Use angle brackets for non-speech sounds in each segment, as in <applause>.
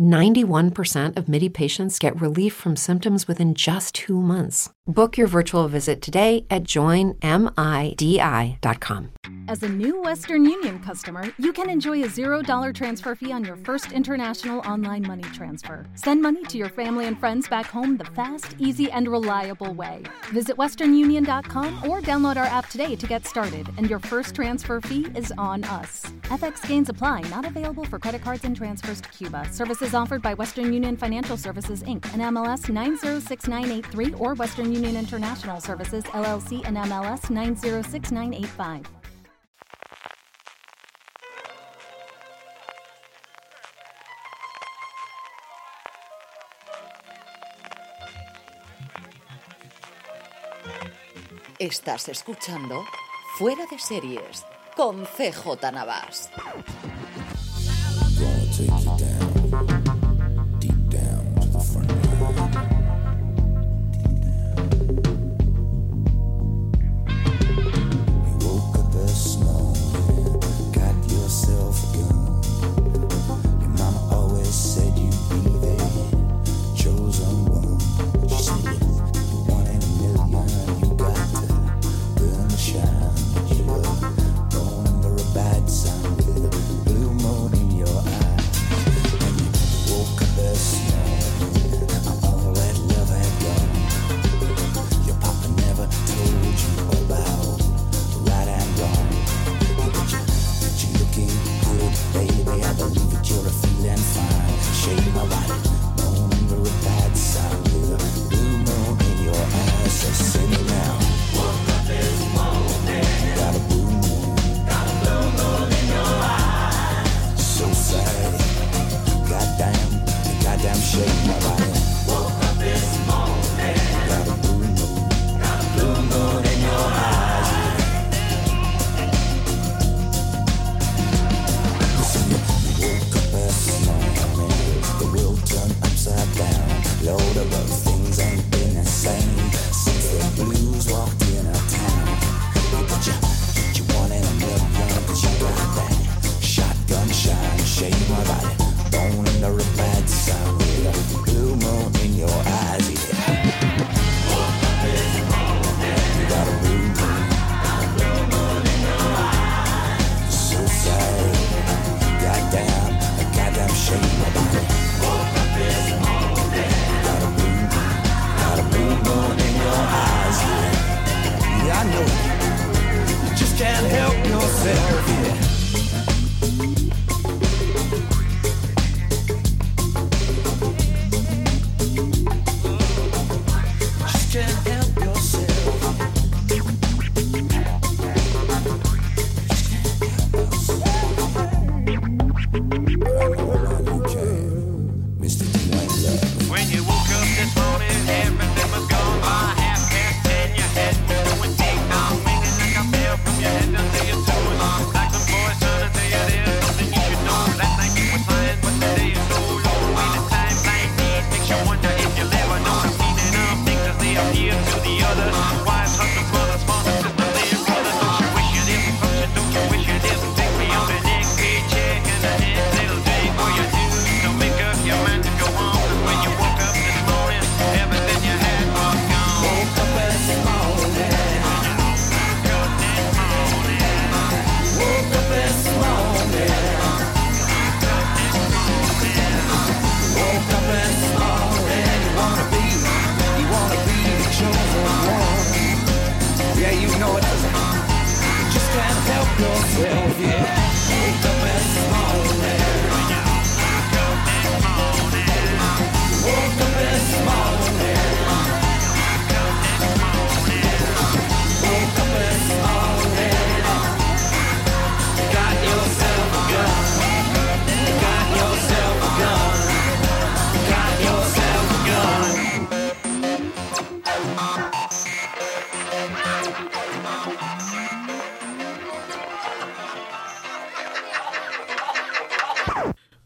91% of MIDI patients get relief from symptoms within just two months. Book your virtual visit today at joinmidi.com. As a new Western Union customer, you can enjoy a $0 transfer fee on your first international online money transfer. Send money to your family and friends back home the fast, easy, and reliable way. Visit westernunion.com or download our app today to get started, and your first transfer fee is on us. FX gains apply, not available for credit cards and transfers to Cuba. Services offered by Western Union Financial Services Inc. and MLS 906983 or Western Union International Services LLC and MLS 906985. Estás escuchando Fuera de Series con CJ Navas. always Said you'd be the chosen one. She said.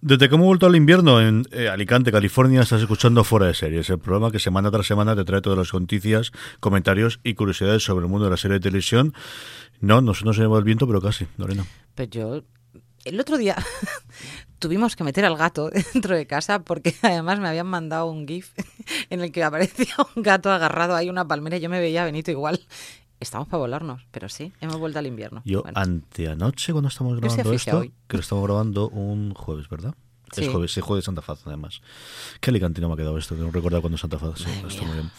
Desde que hemos vuelto al invierno en eh, Alicante, California, estás escuchando Fuera de Series, el programa que semana tras semana te trae todas las noticias, comentarios y curiosidades sobre el mundo de la serie de televisión. No, no, no se lleva el viento, pero casi, Lorena. Pues yo, el otro día <laughs> tuvimos que meter al gato <laughs> dentro de casa porque <laughs> además me habían mandado un GIF en el que aparecía un gato agarrado ahí una palmera y yo me veía Benito igual. Estamos para volarnos, pero sí, hemos vuelto al invierno. Yo Bueno. anteanoche cuando estamos grabando esto, hoy. que lo estamos grabando un jueves, ¿verdad? Sí. Es jueves, sí, jueves de Santa Faz, además. Qué alicantino me ha quedado esto, no recuerdo cuando es Santa Faz. Sí, está muy bien.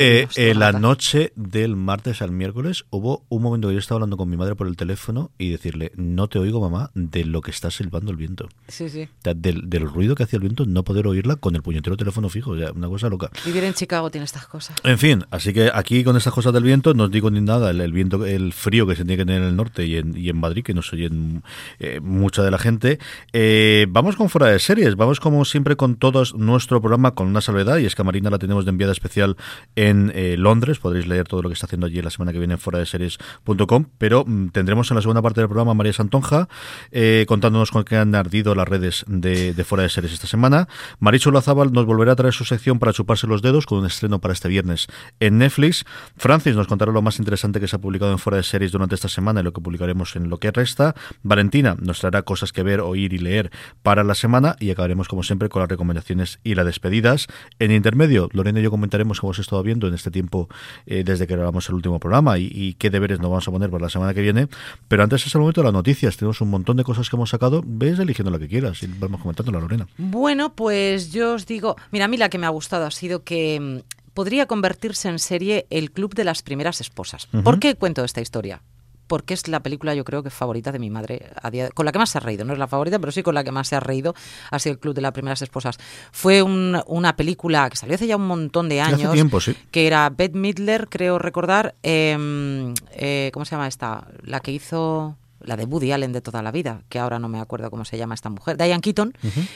Eh, eh, la noche del martes al miércoles hubo un momento que yo estaba hablando con mi madre por el teléfono y decirle, no te oigo mamá de lo que está silbando el viento. Sí, sí. O sea, del, del ruido que hacía el viento, no poder oírla con el puñetero teléfono fijo, o sea, una cosa loca. Vivir en Chicago tiene estas cosas. En fin, así que aquí con estas cosas del viento, no os digo ni nada, el, el viento, el frío que se tiene que tener en el norte y en, y en Madrid, que no se oyen eh, mucha de la gente. Eh, vamos con de series, vamos como siempre con todos nuestro programa con una salvedad, y es que a Marina la tenemos de enviada especial en eh, Londres, podréis leer todo lo que está haciendo allí la semana que viene en fuera de series.com, pero mm, tendremos en la segunda parte del programa María Santonja eh, contándonos con qué han ardido las redes de, de fuera de series esta semana. Marichu Lazábal nos volverá a traer su sección para chuparse los dedos con un estreno para este viernes en Netflix. Francis nos contará lo más interesante que se ha publicado en fuera de series durante esta semana y lo que publicaremos en lo que resta. Valentina nos traerá cosas que ver, oír y leer para la semana y acabaremos como siempre con las recomendaciones y las despedidas. En intermedio, Lorena y yo comentaremos cómo hemos estado viendo en este tiempo eh, desde que grabamos el último programa y, y qué deberes nos vamos a poner para la semana que viene. Pero antes es el momento de las noticias. Tenemos un montón de cosas que hemos sacado. Ves eligiendo la que quieras y vamos comentando la Lorena. Bueno, pues yo os digo, mira, a mí la que me ha gustado ha sido que mm, podría convertirse en serie El Club de las Primeras Esposas. ¿Por qué cuento esta historia? Porque es la película, yo creo que favorita de mi madre, a día- con la que más se ha reído. No es la favorita, pero sí con la que más se ha reído. Ha sido El Club de las Primeras Esposas. Fue un- una película que salió hace ya un montón de Hace años. tiempo, sí. Que era Bette Midler, creo recordar. eh, eh, ¿Cómo se llama esta? La que hizo. La de Woody Allen de toda la vida, que ahora no me acuerdo cómo se llama esta mujer. Diane Keaton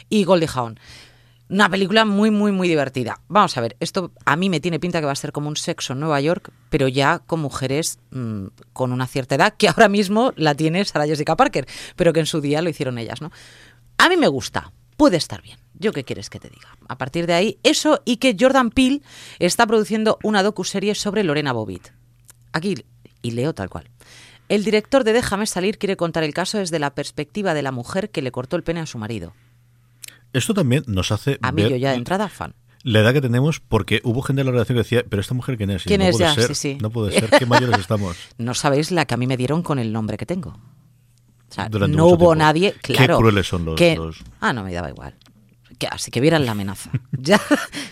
y Goldie Hawn. Una película muy, muy, muy divertida. Vamos a ver, esto a mí me tiene pinta que va a ser como un sexo en Nueva York, pero ya con mujeres mm, con una cierta edad, que ahora mismo la tiene Sarah Jessica Parker, pero que en su día lo hicieron ellas, ¿no? A mí me gusta, puede estar bien. ¿Yo qué quieres que te diga? A partir de ahí, eso y que Jordan Peele está produciendo una docuserie sobre Lorena Bobbitt. Aquí, y leo tal cual. El director de Déjame salir quiere contar el caso desde la perspectiva de la mujer que le cortó el pene a su marido. Esto también nos hace A mí ver yo ya de entrada fan. la edad que tenemos, porque hubo gente en la redacción que decía, pero esta mujer quién es? ¿Quién no es puede ya? ser, Sí, sí. No puede ser, qué mayores estamos. <laughs> No sabéis la que a mí me dieron con el nombre que tengo. O sea, Durante no hubo tiempo. nadie, Qué claro. crueles son los- que- los- Ah, no, me daba igual. Que, así que vieran la amenaza. <laughs> ya,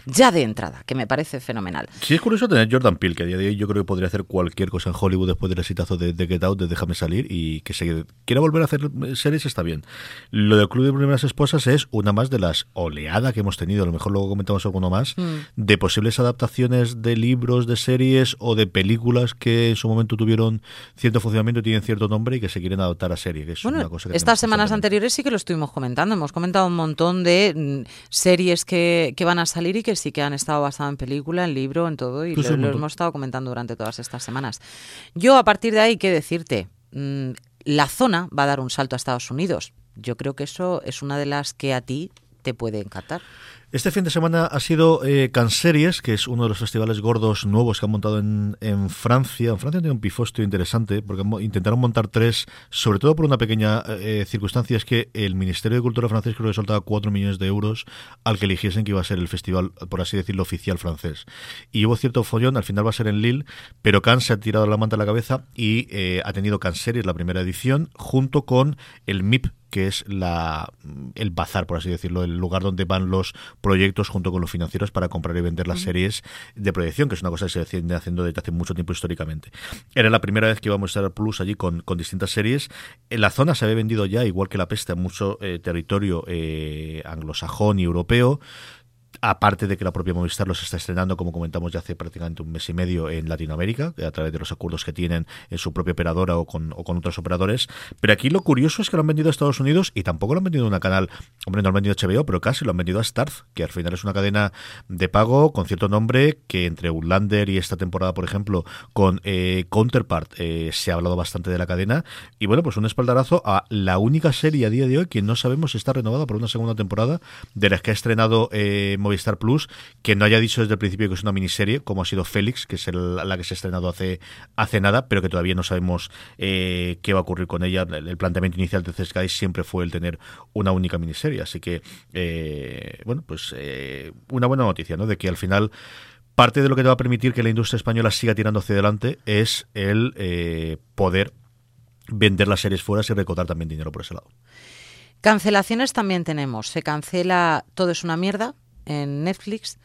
ya de entrada, que me parece fenomenal. Sí, es curioso tener Jordan Peele, que a día de hoy yo creo que podría hacer cualquier cosa en Hollywood después del exitazo de, de Get Out, de Déjame salir, y que se quiera volver a hacer series está bien. Lo del Club de Primeras Esposas es una más de las oleadas que hemos tenido, a lo mejor luego comentamos alguno más, Mm. de posibles adaptaciones de libros, de series o de películas que en su momento tuvieron cierto funcionamiento y tienen cierto nombre y que se quieren adaptar a serie, que es Bueno, una cosa que estas semanas anteriores sí que lo estuvimos comentando. Hemos comentado un montón de series que, que van a salir y que sí que han estado basadas en película, en libro, en todo, y lo, hemos estado comentando durante todas estas semanas. Yo, a partir de ahí, ¿qué decirte? Mm, la zona va a dar un salto a Estados Unidos. Yo creo que eso es una de las que a ti te puede encantar. Este fin de semana ha sido eh, Canseries, que es uno de los festivales gordos nuevos que han montado en, Francia. En Francia tiene un pifostio interesante, porque intentaron montar tres, sobre todo por una pequeña eh, circunstancia, es que el Ministerio de Cultura francés creo que soltaba cuatro millones de euros al que eligiesen que iba a ser el festival, por así decirlo, oficial francés. Y hubo cierto follón, al final va a ser en Lille, pero Cannes se ha tirado la manta a la cabeza y eh, ha tenido Canseries, la primera edición, junto con el MIP, que es la, el bazar, por así decirlo, el lugar donde van los proyectos junto con los financieros para comprar y vender las series de proyección, que es una cosa que se viene haciendo desde hace mucho tiempo históricamente. Era la primera vez que íbamos a estar Plus allí con, con distintas series. En la zona se había vendido ya, igual que la peste, a mucho eh, territorio eh, anglosajón y europeo aparte de que la propia Movistar los está estrenando, como comentamos ya hace prácticamente un mes y medio en Latinoamérica, a través de los acuerdos que tienen en su propia operadora o con, otros operadores. Pero aquí lo curioso es que lo han vendido a Estados Unidos y tampoco lo han vendido a una canal, hombre, no lo han vendido a HBO, pero casi lo han vendido a Starz, que al final es una cadena de pago con cierto nombre que entre Outlander y esta temporada, por ejemplo, con eh, Counterpart, eh, se ha hablado bastante de la cadena. Y bueno, pues un espaldarazo a la única serie a día de hoy que no sabemos si está renovada por una segunda temporada, de las que ha estrenado eh, Movistar Plus, que no haya dicho desde el principio que es una miniserie, como ha sido Félix, que es la que se ha estrenado hace, hace nada, pero que todavía no sabemos qué va a ocurrir con ella. El, planteamiento inicial de Sky siempre fue el tener una única miniserie. Así que, bueno, pues una buena noticia, ¿no? De que al final parte de lo que te va a permitir que la industria española siga tirando hacia adelante es el eh, poder vender las series fuera y recaudar también dinero por ese lado. Cancelaciones también tenemos. Se cancela Todo es una mierda en Netflix.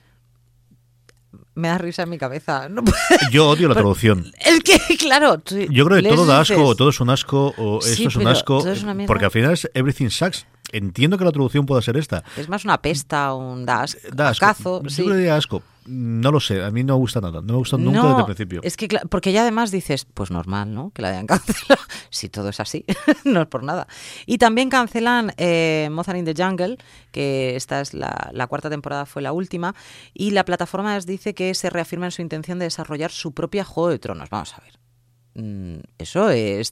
Me da risa en mi cabeza. <laughs> <laughs> Yo odio la traducción. Es que, <laughs> claro. Yo creo que todo da asco, o todo es un asco, o esto es un asco. porque al final es Everything Sucks. Entiendo que la traducción pueda ser esta. Es más una pesta, un das, asco. Yo sí. asco. No lo sé, a mí no me gusta nada, no me gusta nunca desde el principio. Es que, porque ya además dices, pues normal, ¿no? Que la hayan <laughs> cancelado. si todo es así, <laughs> no es por nada. Y también cancelan eh, Mozart in the Jungle, que esta es la, la, cuarta temporada, fue la última, y la plataforma dice que se reafirma en su intención de desarrollar su propia Juego de Tronos. Vamos a ver. Mm, eso es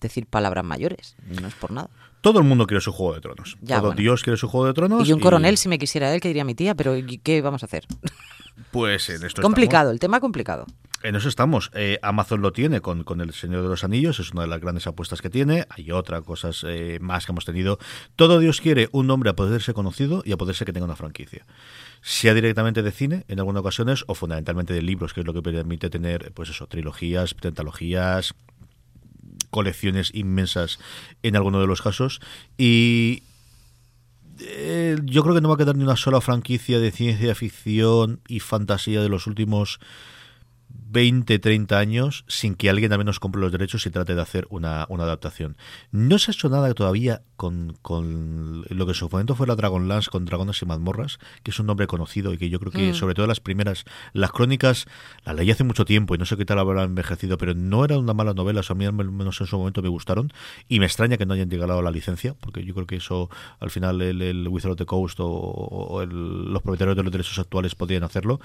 decir palabras mayores, no es por nada. Todo el mundo quiere su Juego de Tronos. Todo Dios quiere su Juego de Tronos. Y un coronel, si me quisiera él, que diría mi tía, pero ¿qué vamos a hacer? Pues en esto Complicado, el tema complicado. En eso estamos. Eh, Amazon lo tiene con, con, El Señor de los Anillos, es una de las grandes apuestas que tiene. Hay otras cosas eh, más que hemos tenido. Todo Dios quiere un nombre a poder ser conocido y a poder ser que tenga una franquicia. Sea directamente de cine en algunas ocasiones o fundamentalmente de libros, que es lo que permite tener, pues eso, trilogías, pentalogías, colecciones inmensas en alguno de los casos. Y eh, yo creo que no va a quedar ni una sola franquicia de ciencia ficción y fantasía de los últimos 20, 30 años sin que alguien al menos compre los derechos y trate de hacer una, una adaptación. No se ha hecho nada todavía con, con lo que en su momento fue la Dragonlance con Dragones y Mazmorras, que es un nombre conocido y que yo creo que mm. sobre todo las primeras, las crónicas, la leí hace mucho tiempo y no sé qué tal habrá envejecido, pero no era una mala novela, a mí al menos en su momento me gustaron y me extraña que no hayan llegado a la licencia, porque yo creo que eso al final el, el Wizard of the Coast o, los propietarios de los derechos actuales podían hacerlo,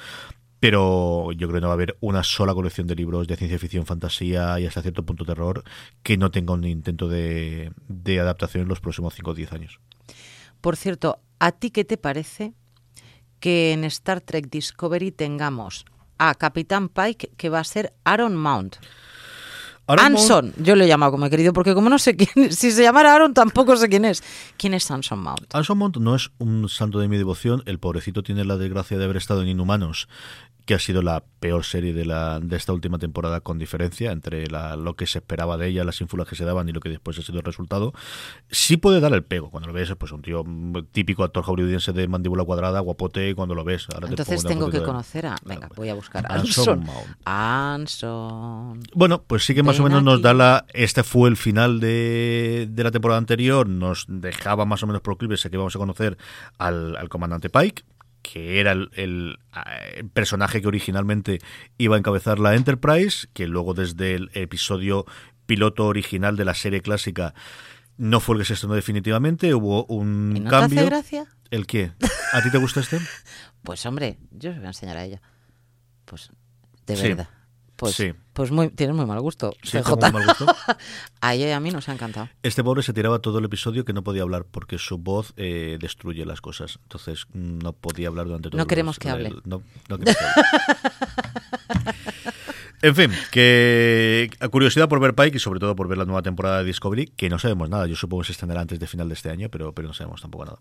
pero yo creo que no va a haber una sola colección de libros de ciencia ficción, fantasía y hasta cierto punto terror que no tenga un intento de, adaptación en los próximos 5 o 10 años. Por cierto, ¿a ti qué te parece que en Star Trek Discovery tengamos a Capitán Pike que va a ser Aaron Mount? Anson, yo lo he llamado como he querido, porque como no sé quién, <laughs> si se llamara Aaron tampoco sé quién es. ¿Quién es Anson Mount? Anson Mount no es un santo de mi devoción, el pobrecito tiene la desgracia de haber estado en Inhumanos que ha sido la peor serie de, la, de esta última temporada con diferencia entre la, lo que se esperaba de ella, las ínfulas que se daban y lo que después ha sido el resultado. Sí puede dar el pego cuando lo ves, pues un tío típico actor hollywoodiense de mandíbula cuadrada, guapote, cuando lo ves. Entonces tengo que conocer a... Venga, voy a buscar a Anson. Anson. Bueno, pues sí que más o menos nos da la... Este fue el final de, de la temporada anterior, nos dejaba más o menos proclives a que vamos a conocer al, al comandante Pike, que era el, personaje que originalmente iba a encabezar la Enterprise, que luego desde el episodio piloto original de la serie clásica no fue el que se estrenó definitivamente, hubo un ¿Y no cambio. Te hace gracia? ¿El qué? ¿A ti te gusta este? <laughs> pues hombre, yo os voy a enseñar a ella. Pues de verdad. Pues, sí. pues muy, tienes muy mal gusto. Sí, muy mal gusto. <laughs> a ella y a mí nos ha encantado. Este pobre se tiraba todo el episodio que no podía hablar porque su voz eh, destruye las cosas. Entonces no podía hablar durante todo No queremos que hable. No, no queremos que hable. <laughs> En fin, que a curiosidad por ver Pike y sobre todo por ver la nueva temporada de Discovery, que no sabemos nada. Yo supongo que se extenderá antes de final de este año, pero, pero no sabemos tampoco nada.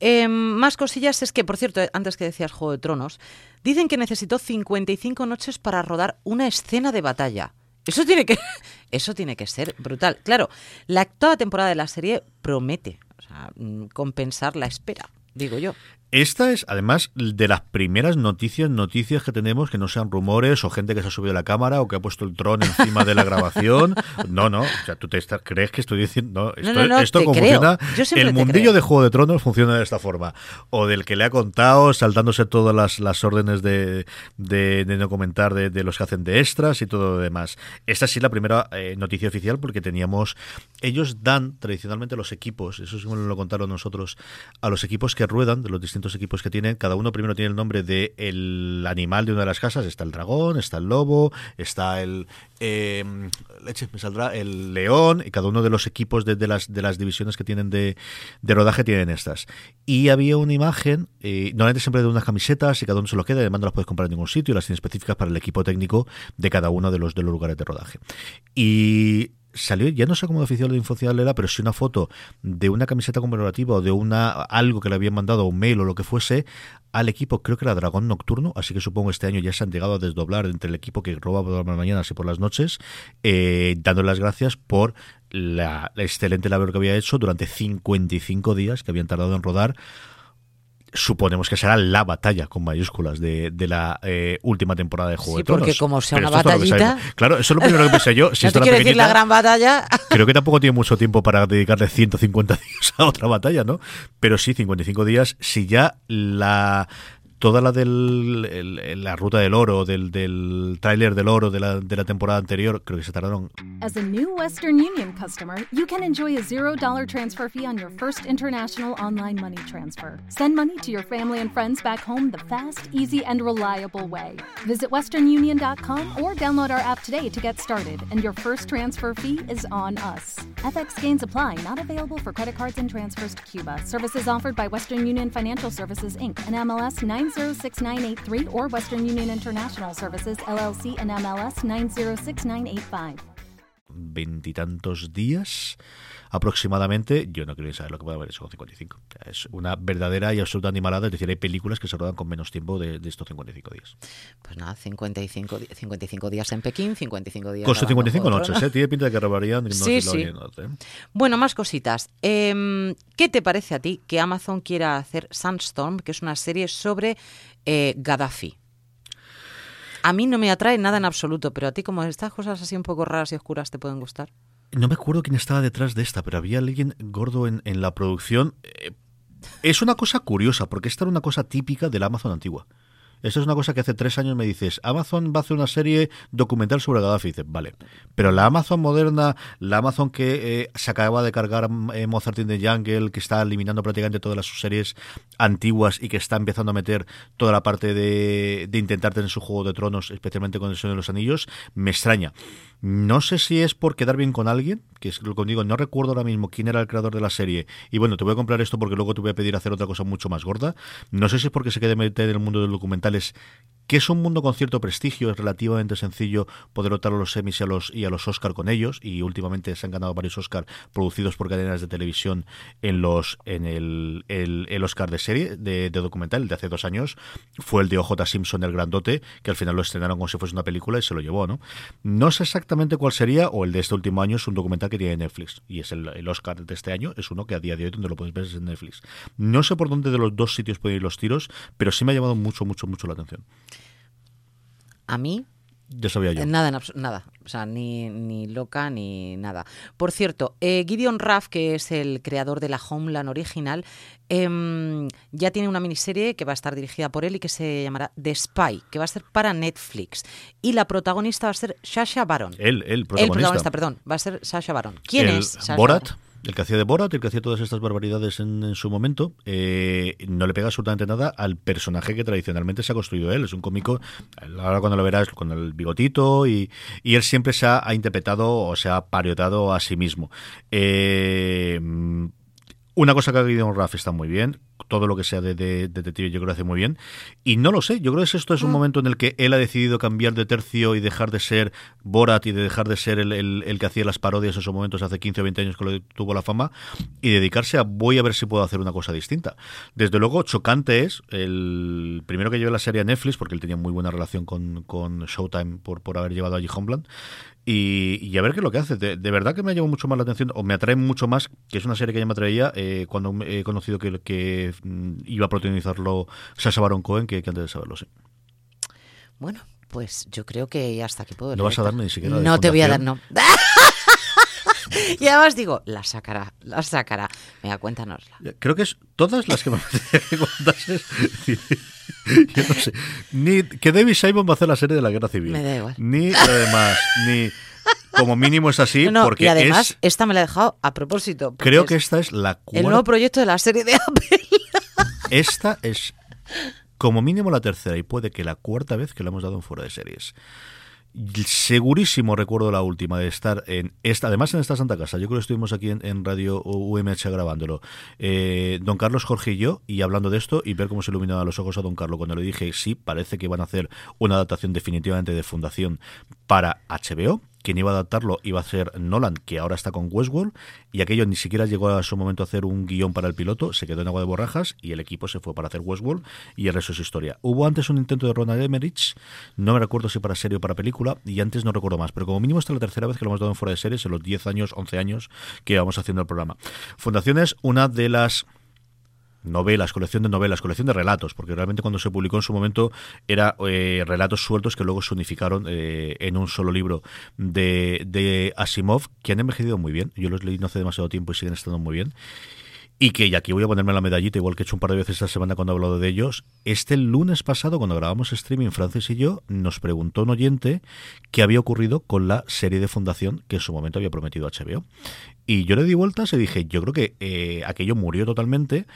Em, más cosillas es que, por cierto, antes que decías Juego de Tronos, dicen que necesitó 55 noches para rodar una escena de batalla. Eso tiene que, <laughs> eso tiene que ser brutal. Claro, la actual temporada de la serie promete mm, compensar la espera digo yo. Esta es, además, de las primeras noticias, noticias que tenemos que no sean rumores o gente que se ha subido a la cámara o que ha puesto el dron encima de la grabación. <laughs> No, no, o sea, tú te crees que estoy diciendo. No, esto, no, no, esto como funciona. El mundillo de Juego de Tronos funciona de esta forma. O del que le ha contado, saltándose todas las, las órdenes de, de, de no comentar de, de los que hacen de extras y todo lo demás. Esta sí es la primera eh, noticia oficial porque teníamos. Ellos dan tradicionalmente los equipos, eso sí me lo contaron nosotros, a los equipos que ruedan, de los distintos equipos que tienen, cada uno primero tiene el nombre de el animal de una de las casas, está el dragón, está el lobo, está el eh, leche, me saldrá el león, y cada uno de los equipos de, de las de las divisiones que tienen de, de rodaje tienen estas. Y había una imagen, eh, normalmente siempre de unas camisetas y cada uno se lo queda, además no las puedes comprar en ningún sitio, y las tiene específicas para el equipo técnico de cada uno de los de los lugares de rodaje. Y salió, ya no sé cómo de oficial de infoficial era, pero sí una foto de una camiseta conmemorativa o de una algo que le habían mandado, un mail o lo que fuese, al equipo, creo que era Dragón Nocturno, así que supongo este año ya se han llegado a desdoblar entre el equipo que roba por las mañanas y por las noches, eh, dando las gracias por la, la excelente labor que había hecho durante 55 días que habían tardado en rodar suponemos que será la batalla con mayúsculas de, de la eh, última temporada de Juego Sí, de Tronos. porque como sea Pero una batallita-. Claro, eso es lo primero que pensé yo. Si <laughs> no te la quiero decir la gran batalla. <laughs> Creo que tampoco tiene mucho tiempo para dedicarle 150 <laughs> días a otra batalla, ¿no? Pero sí, 55 días, si ya la toda la del el- la ruta del oro, del, del tráiler del oro de la, de la temporada anterior, creo que se tardaron As a new Western Union customer, you can enjoy a $0 transfer fee on your first international online money transfer. Send money to your family and friends back home the fast, easy, and reliable way. Visit westernunion.com or download our app today to get started, and your first transfer fee is on us. FX gains apply, not available for credit cards and transfers to Cuba. Services offered by Western Union Financial Services Inc. and MLS 906983 or Western Union International Services LLC and MLS 906985. veintitantos días aproximadamente, yo no quiero saber lo que puede haber hecho con 55. O sea, es una verdadera y absoluta animalada, es decir, hay películas que se rodan con menos tiempo de, de estos 55 días. Pues nada, 55, di- 55 días en Pekín, 55 días. Con sus grabando 55 Juego de noches, ¿eh? Tiene pinta de que robarían no Sí, sí. ¿eh? Bueno, más cositas. Em, ¿Qué te parece a ti que Amazon quiera hacer Sandstorm, que es una serie sobre eh, Gaddafi? A mí no me atrae nada en absoluto, pero a ti como estas cosas así un poco raras y oscuras te pueden gustar. No me acuerdo quién estaba detrás de esta, pero había alguien gordo en, en la producción. Eh, es una cosa curiosa, porque esta era una cosa típica del Amazon antigua. Esto es una cosa que hace tres años me dices, Amazon va a hacer una serie documental sobre Gaddafi. Dices, vale. Pero la Amazon moderna, la Amazon que eh, se acaba de cargar eh, Mozart in the Jungle, que está eliminando prácticamente todas las series antiguas y que está empezando a meter toda la parte de, de intentar tener su juego de tronos, especialmente con el Señor de los Anillos, me extraña. No sé si es por quedar bien con alguien, que es lo que digo, no recuerdo ahora mismo quién era el creador de la serie. Y bueno, te voy a comprar esto porque luego te voy a pedir hacer otra cosa mucho más gorda. No sé si es porque se quiere meter en el mundo de los sociales que es un mundo con cierto prestigio, es relativamente sencillo poder optar a los Emmys y a los, y a los Oscar con ellos. Y últimamente se han ganado varios Oscar producidos por cadenas de televisión en los en el, el, el Oscar de serie, de, de documental, de hace dos años. Fue el de OJ Simpson, el grandote, que al final lo estrenaron como si fuese una película y se lo llevó, ¿no? No sé exactamente cuál sería, o el de este último año es un documental que tiene Netflix. Y es el, el Oscar de este año, es uno que a día de hoy donde lo puedes ver es en Netflix. No sé por dónde de los dos sitios pueden ir los tiros, pero sí me ha llamado mucho, mucho, mucho la atención. A mí, Ya sabía yo. eh, nada, nada. O sea, ni, ni loca ni nada. Por cierto, eh, Gideon Raff, que es el creador de la Homeland original, em, ya tiene una miniserie que va a estar dirigida por él y que se llamará The Spy, que va a ser para Netflix. Y la protagonista va a ser Sasha Baron. Él, el El protagonista. protagonista, perdón, va a ser Sasha Baron. ¿Quién El es Sasha Borat, Baron? El que hacía de Borat, el que hacía todas estas barbaridades en, en su momento, eh, no le pega absolutamente nada al personaje que tradicionalmente se ha construido él. Es un cómico, ahora cuando lo verás con el bigotito y, y él siempre se ha, interpretado o se ha pariotado a sí mismo. Eh, una cosa que ha Gideon Raff está muy bien, todo lo que sea de, de- de detective yo creo que hace muy bien, y no lo sé, yo creo que esto es un momento en el que él ha decidido cambiar de tercio y dejar de ser Borat y de dejar de ser el, el- el que hacía las parodias en esos momentos hace 15 o 20 años que lo tuvo la fama, y dedicarse a voy a ver si puedo hacer una cosa distinta. Desde luego, chocante es el primero que llevé la serie a Netflix, porque él tenía muy buena relación con, con Showtime por, por haber llevado allí Homeland, y, a ver qué es lo que hace. De, verdad que me ha llamado mucho más la atención, o me atrae mucho más, que es una serie que ya me atraía eh, cuando he conocido que, que mm, iba a protagonizarlo Sasha Baron Cohen que, antes de saberlo, sí. Bueno, pues yo creo que hasta aquí puedo. No vas a darme ni siquiera. no te voy a dar, no. y además <laughs> digo, la sacará, la sacará. Venga, cuéntanosla. Creo que es todas las que me. <laughs> <laughs> <laughs> Yo no sé. Ni que David Simon va a hacer la serie de la guerra civil. Me da igual. Ni lo demás. Ni. Como mínimo es así, <laughs> porque y además esta me la he dejado a propósito. Creo que esta es la cuarta. El nuevo proyecto de la serie de Apple. esta es como mínimo la tercera y puede que la cuarta vez que la hemos dado en fuera de series segurísimo recuerdo la última de estar en esta, además en esta Santa Casa, yo creo que estuvimos aquí en, Radio UMH grabándolo, eh, don Carlos Jorge y yo, y hablando de esto y ver cómo se iluminaba los ojos a don Carlos cuando le dije, sí, parece que van a hacer una adaptación definitivamente de Fundación para HBO, quien iba a adaptarlo iba a ser Nolan, que ahora está con Westworld, y aquello ni siquiera llegó a su momento a hacer un guion para el piloto, se quedó en agua de borrajas y el equipo se fue para hacer Westworld y el resto es historia. Hubo antes un intento de Ronald Emmerich, no me recuerdo si para serie o para película, y antes no recuerdo más, pero como mínimo esta es la tercera vez que lo hemos dado en fuera de series en los 10 años, 11 años que vamos haciendo el programa. Fundación es una de las novelas, colección de novelas, colección de relatos, porque realmente cuando se publicó en su momento era eh, relatos sueltos que luego se unificaron eh, en un solo libro de, Asimov, que han envejecido muy bien. Yo los leí no hace demasiado tiempo y siguen estando muy bien. Y que, y aquí voy a ponerme la medallita, igual que he hecho un par de veces esta semana cuando he hablado de ellos, este lunes pasado, cuando grabamos streaming, Francis y yo, nos preguntó un oyente qué había ocurrido con la serie de Fundación que en su momento había prometido HBO. Y yo le di vueltas y dije, yo creo que eh, aquello murió totalmente,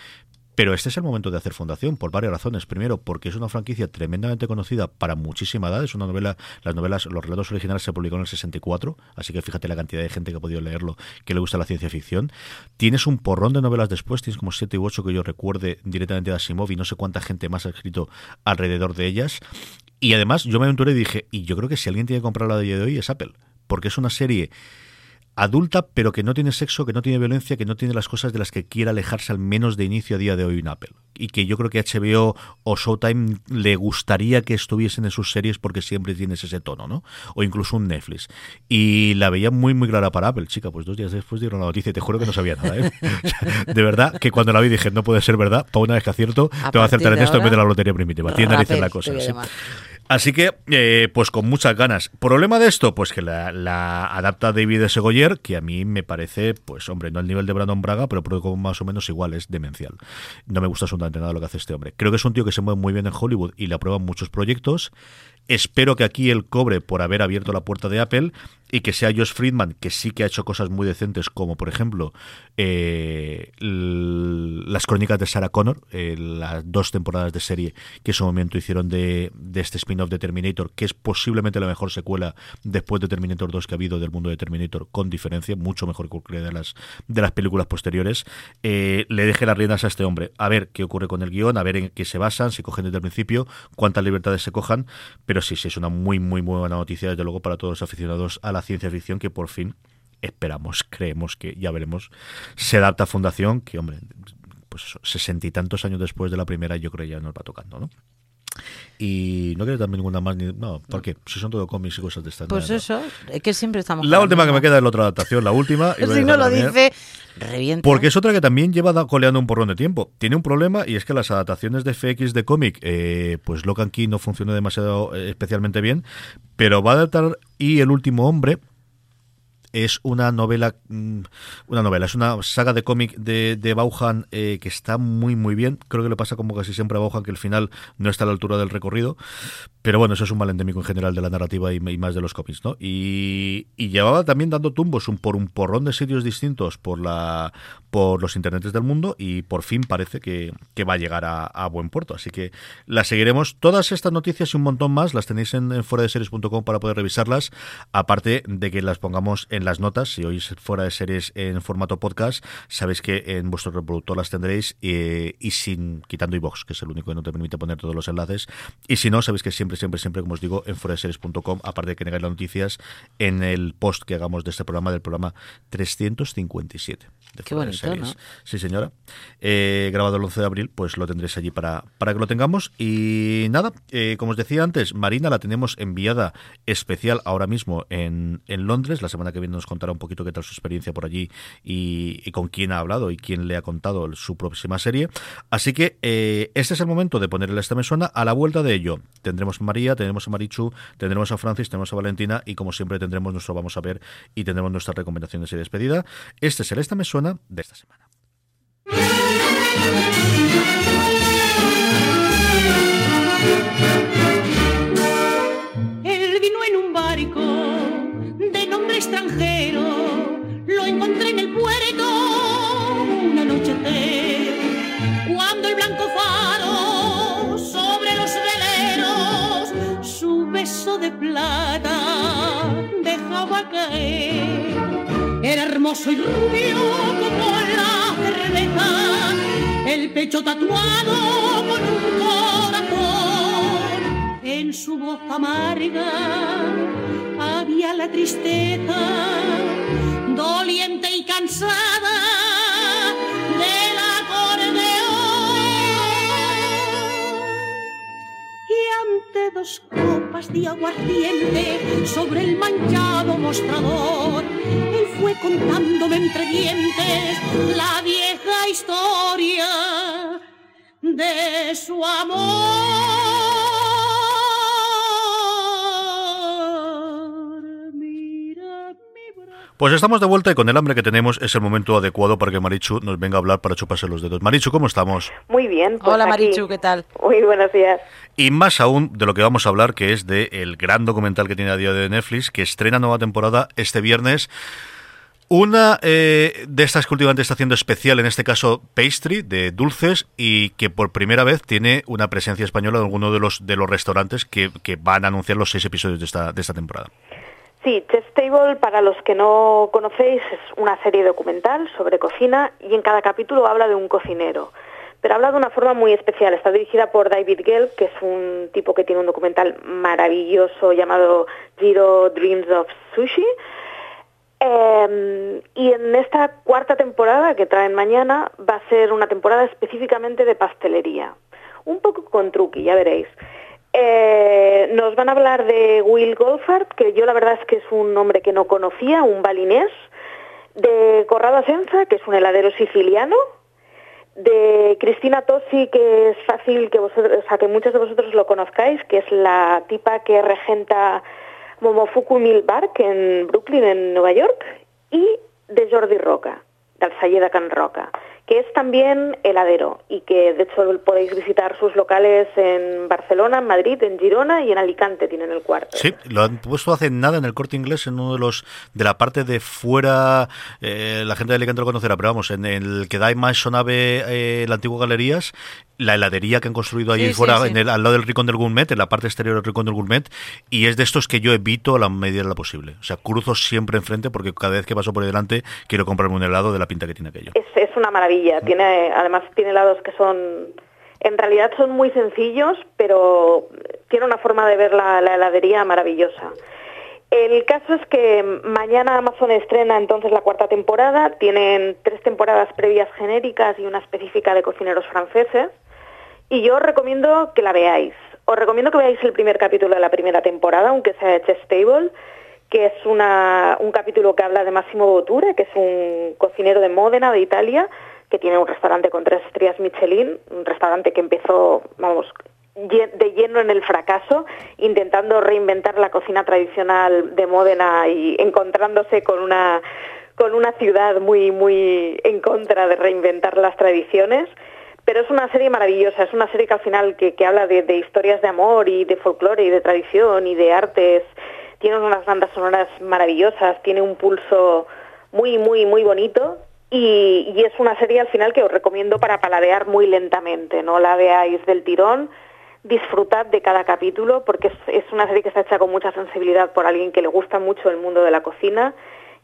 pero este es el momento de hacer fundación por varias razones. Primero, porque es una franquicia tremendamente conocida para muchísima edad. Es una novela, las novelas, los relatos originales se publicaron en el 64, así que fíjate la cantidad de gente que ha podido leerlo que le gusta la ciencia ficción. Tienes un porrón de novelas después, tienes como siete u ocho que yo recuerde directamente de Asimov y no sé cuánta gente más ha escrito alrededor de ellas. Y además, yo me aventuré y dije, y yo creo que si alguien tiene que comprarla a día de hoy es Apple, porque es una serie adulta, pero que no tiene sexo, que no tiene violencia, que no tiene las cosas de las que quiera alejarse al menos de inicio a día de hoy en Apple. Y que yo creo que HBO o Showtime le gustaría que estuviesen en sus series porque siempre tienes ese tono, ¿no? O incluso un Netflix. Y la veía muy, muy clara para Apple, chica. Pues dos días después dieron la noticia y te juro que no sabía nada, ¿eh? <laughs> de verdad, que cuando la vi dije, no puede ser verdad, para una vez que acierto, te voy a acertar en esto en vez de la lotería primitiva. Tiene narices la cosa. Así que, eh, pues con muchas ganas. ¿Problema de esto? Pues que la, adapta David S. Goyer, que a mí me parece, pues hombre, no al nivel de Brandon Braga, pero más o menos igual, es demencial. No me gusta absolutamente nada lo que hace este hombre. Creo que es un tío que se mueve muy bien en Hollywood y le aprueban muchos proyectos. Espero que aquí él cobre por haber abierto la puerta de Apple y que sea Josh Friedman, que sí que ha hecho cosas muy decentes, como por ejemplo eh, las crónicas de Sarah Connor, eh, las dos temporadas de serie que en su momento hicieron de, este spin-off de Terminator, que es posiblemente la mejor secuela después de Terminator 2 que ha habido del mundo de Terminator, con diferencia, mucho mejor que de las, de las películas posteriores. Eh, le deje las riendas a este hombre, a ver qué ocurre con el guion, a ver en qué se basan, si cogen desde el principio, cuántas libertades se cojan, pero sí, sí, es una muy, muy, muy buena noticia, desde luego, para todos los aficionados a la ciencia ficción que por fin esperamos, creemos que ya veremos, se adapta a Fundación, que, hombre, pues sesenta y tantos años después de la primera, yo creo ya nos va tocando, ¿no? Y no quiero dar ninguna más. Ni, no, porque si son todo cómics y cosas de estas. Pues eso, es que siempre estamos. La última que me queda es la otra adaptación, la última. <laughs> si no lo dice, revienta. Porque es otra que también lleva coleando un porrón de tiempo. Tiene un problema y es que las adaptaciones de FX de cómic, eh, pues Locan Key no funcionó demasiado eh, especialmente bien, pero va a adaptar y El último hombre, es una novela, mm, una novela, es una saga de cómic de, de Bauhan eh, que está muy muy bien. Creo que le pasa como casi siempre a Bauhan que el final no está a la altura del recorrido, pero bueno, eso es un mal endémico en general de la narrativa y, más de los cómics, ¿no? Y, llevaba también dando tumbos un, por un porrón de sitios distintos por la por los internets del mundo y por fin parece que, va a llegar a, buen puerto. Así que la seguiremos. Todas estas noticias y un montón más las tenéis en, en fuera de series.com para poder revisarlas, aparte de que las pongamos en las notas. Si oís fuera de series en formato podcast, sabéis que en vuestro reproductor las tendréis eh, y sin quitando iBox, que es el único que no te permite poner todos los enlaces. Y si no, sabéis que siempre, siempre, siempre, como os digo, en foraseries.com, aparte de que negáis las noticias, en el post que hagamos de este programa, del programa 357. Qué bonito, ¿no? Sí, señora. Eh, grabado el 11 de abril, pues lo tendréis allí para, para que lo tengamos. Y nada, eh, como os decía antes, Marina la tenemos enviada especial ahora mismo en, en, Londres. La semana que viene nos contará un poquito qué tal su experiencia por allí y, con quién ha hablado y quién le ha contado su próxima serie. Así que eh, este es el momento de ponerle esta mesona. A la vuelta de ello, tendremos a María, tendremos a Marichu, tendremos a Francis, tendremos a Valentina y como siempre tendremos nuestro Vamos a ver y tendremos nuestras recomendaciones y despedida. Este es el Esta Mesona de esta semana. Plata dejaba caer era hermoso y rubio como la cerveza, el pecho tatuado con un corazón. En su voz amarga había la tristeza, doliente y cansada ante dos copas de aguardiente sobre el manchado mostrador, fue contándome entre dientes la vieja historia de su amor. Pues estamos de vuelta y con el hambre que tenemos es el momento adecuado para que Marichu nos venga a hablar para chuparse los dedos. Marichu, ¿cómo estamos? Muy bien. Pues Hola Marichu, ¿qué tal? Muy buenos días. Y más aún de lo que vamos a hablar, que es del el gran documental que tiene a día de Netflix, que estrena nueva temporada este viernes. Una eh, de estas que últimamente está haciendo especial, en este caso pastry, de dulces, y que por primera vez tiene una presencia española en alguno de los, de los restaurantes que, van a anunciar los seis episodios de esta, de esta temporada. Sí, Chef Table, para los que no conocéis, es una serie documental sobre cocina y en cada capítulo habla de un cocinero. Pero habla de una forma muy especial. Está dirigida por David Gelb, que es un tipo que tiene un documental maravilloso llamado Zero Dreams of Sushi Em, y en esta cuarta temporada que traen mañana va a ser una temporada específicamente de pastelería. Un poco con truqui, ya veréis. Eh, nos van a hablar de Will Goldfarb, que yo la verdad es que es un nombre que no conocía, un balinés, de Corrado Asenza, que es un heladero siciliano, de Cristina Tosi, que es fácil que, vosotros, que muchos de vosotros lo conozcáis, que es la tipa que regenta Momofuku Mill Park en Brooklyn, en Nueva York, y de Jordi Roca, de Can Roca que es también heladero y que de hecho podéis visitar sus locales en Barcelona, en Madrid, en Girona y en Alicante tienen el cuarto. Sí, lo han puesto hace nada en el corte inglés, en uno de los de la parte de fuera, eh, la gente de Alicante lo conocerá, pero vamos, en el que da más Sonave, eh, la antigua Galerías, la heladería que han construido allí fuera, En el, al lado del Rincón del Gourmet, en la parte exterior del Rincón del Gourmet, y es de estos que yo evito a la medida de lo posible. O sea, cruzo siempre enfrente porque cada vez que paso por delante quiero comprarme un helado de la pinta que tiene aquello. Es, es una maravilla. Tiene, además tiene helados que son, en realidad son muy sencillos, pero tiene una forma de ver la, la heladería maravillosa. El caso es que mañana Amazon estrena entonces la cuarta temporada, tienen tres temporadas previas genéricas y una específica de cocineros franceses. Y yo os recomiendo que la veáis. Os recomiendo que veáis el primer capítulo de la primera temporada, aunque sea de Chess Table, que es un capítulo que habla de Massimo Bottura, que es un cocinero de Módena, de Italia, que tiene un restaurante con tres estrellas Michelin, un restaurante que empezó, vamos, de lleno en el fracaso, intentando reinventar la cocina tradicional de Módena y encontrándose con una con una ciudad muy muy en contra de reinventar las tradiciones pero es una serie maravillosa, es una serie que al final que, habla de, historias de amor y de folclore y de tradición y de artes, tiene unas bandas sonoras maravillosas, tiene un pulso muy, muy, muy bonito y, y, es una serie al final que os recomiendo para paladear muy lentamente, no la veáis del tirón, disfrutad de cada capítulo porque es, es una serie que está hecha con mucha sensibilidad por alguien que le gusta mucho el mundo de la cocina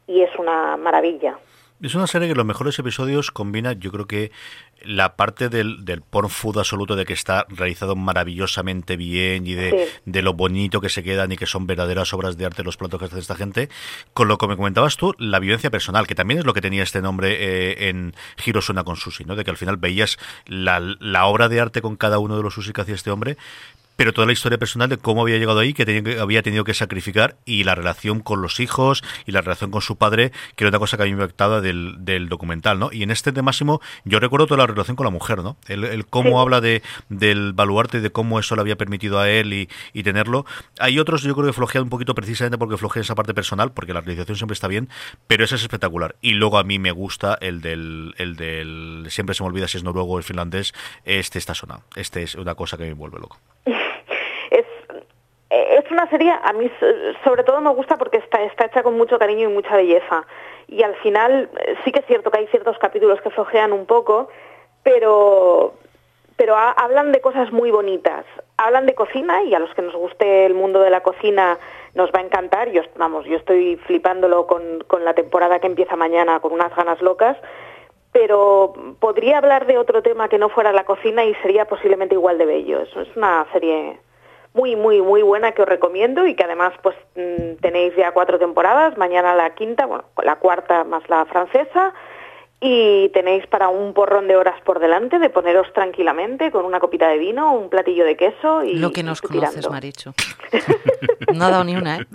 y es una maravilla. Es una serie que los mejores episodios combina, yo creo que la parte del, del porn food absoluto de que está realizado maravillosamente bien y de, de, lo bonito que se quedan y que son verdaderas obras de arte los platos que hace esta gente, con lo que me comentabas tú, la vivencia personal, que también es lo que tenía este nombre eh, en Hirosuna con Sushi, ¿no? De que al final veías la, la obra de arte con cada uno de los sushi que hacía este hombre, pero toda la historia personal de cómo había llegado ahí, que, tenía, había tenido que sacrificar y la relación con los hijos y la relación con su padre, que era una cosa que a mí me impactaba del, del documental, ¿no? Y en este de Máximo yo recuerdo toda la relación con la mujer, ¿no? El, cómo habla de, del baluarte de cómo eso le había permitido a él y, y, tenerlo. Hay otros, yo creo que flojean un poquito precisamente porque flojean esa parte personal, porque la realización siempre está bien, pero ese es espectacular. Y luego a mí me gusta el del, el del siempre se me olvida si es noruego o es finlandés, este está sonado. Este es una cosa que me vuelve loco. <laughs> Una serie, a mí sobre todo me gusta porque está, está hecha con mucho cariño y mucha belleza. Y al final eh, sí que es cierto que hay ciertos capítulos que flojean un poco, pero, pero hablan de cosas muy bonitas. Hablan de cocina y a los que nos guste el mundo de la cocina nos va a encantar. Yo, vamos, yo estoy flipándolo con, con la temporada que empieza mañana con unas ganas locas pero podría hablar de otro tema que no fuera la cocina y sería posiblemente igual de bello. Es una serie muy, muy, muy buena que os recomiendo y que además pues mm, tenéis ya cuatro temporadas, mañana la quinta, bueno, la cuarta más la francesa y tenéis para un porrón de horas por delante de poneros tranquilamente con una copita de vino, un platillo de queso y lo que nos conoces, Marichu. <laughs> no ha dado ni una, ¿eh?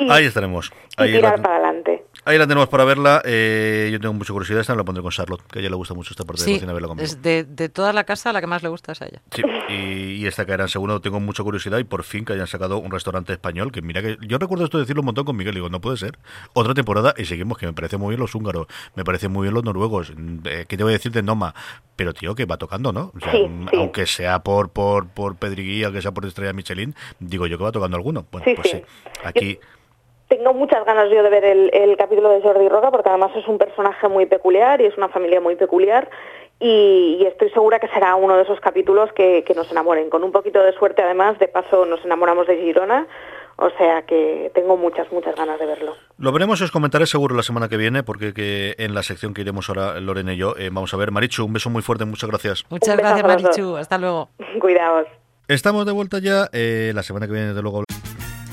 <laughs> Ahí estaremos. Ahí y tirar para adelante. Ahí la tenemos para verla. Eh, yo tengo mucha curiosidad. Esta la pondré con Charlotte, que a ella le gusta mucho esta parte de cocina. Verla Es de, de, toda la casa, la que más le gusta es a ella. Sí, y, y esta caerá en segundo. Tengo mucha curiosidad y por fin que hayan sacado un restaurante español. Que mira que yo recuerdo esto de decirlo un montón con Miguel. Digo, no puede ser. Otra temporada y seguimos, que me parece muy bien los húngaros, me parece muy bien los noruegos. Eh, ¿Qué te voy a decir de Noma? Pero tío, que va tocando, ¿no? O sea, sí, sí. Aunque sea por, por, por Pedriguía, que sea por Estrella Michelin, digo yo que va tocando alguno. Bueno, sí, pues sí. Aquí. Yo tengo muchas ganas yo de ver el, el, capítulo de Jordi Roca porque además es un personaje muy peculiar y es una familia muy peculiar y, y estoy segura que será uno de esos capítulos que, que, nos enamoren. Con un poquito de suerte además, de paso nos enamoramos de Girona. O sea que tengo muchas, muchas ganas de verlo. Lo veremos y os comentaré seguro la semana que viene, porque que en la sección que iremos ahora, Lorena y yo, eh, vamos a ver. Marichu, un beso muy fuerte, muchas gracias. Muchas gracias, Marichu. Hasta luego. <laughs> Cuidaos. Estamos de vuelta ya. Eh, la semana que viene, de luego.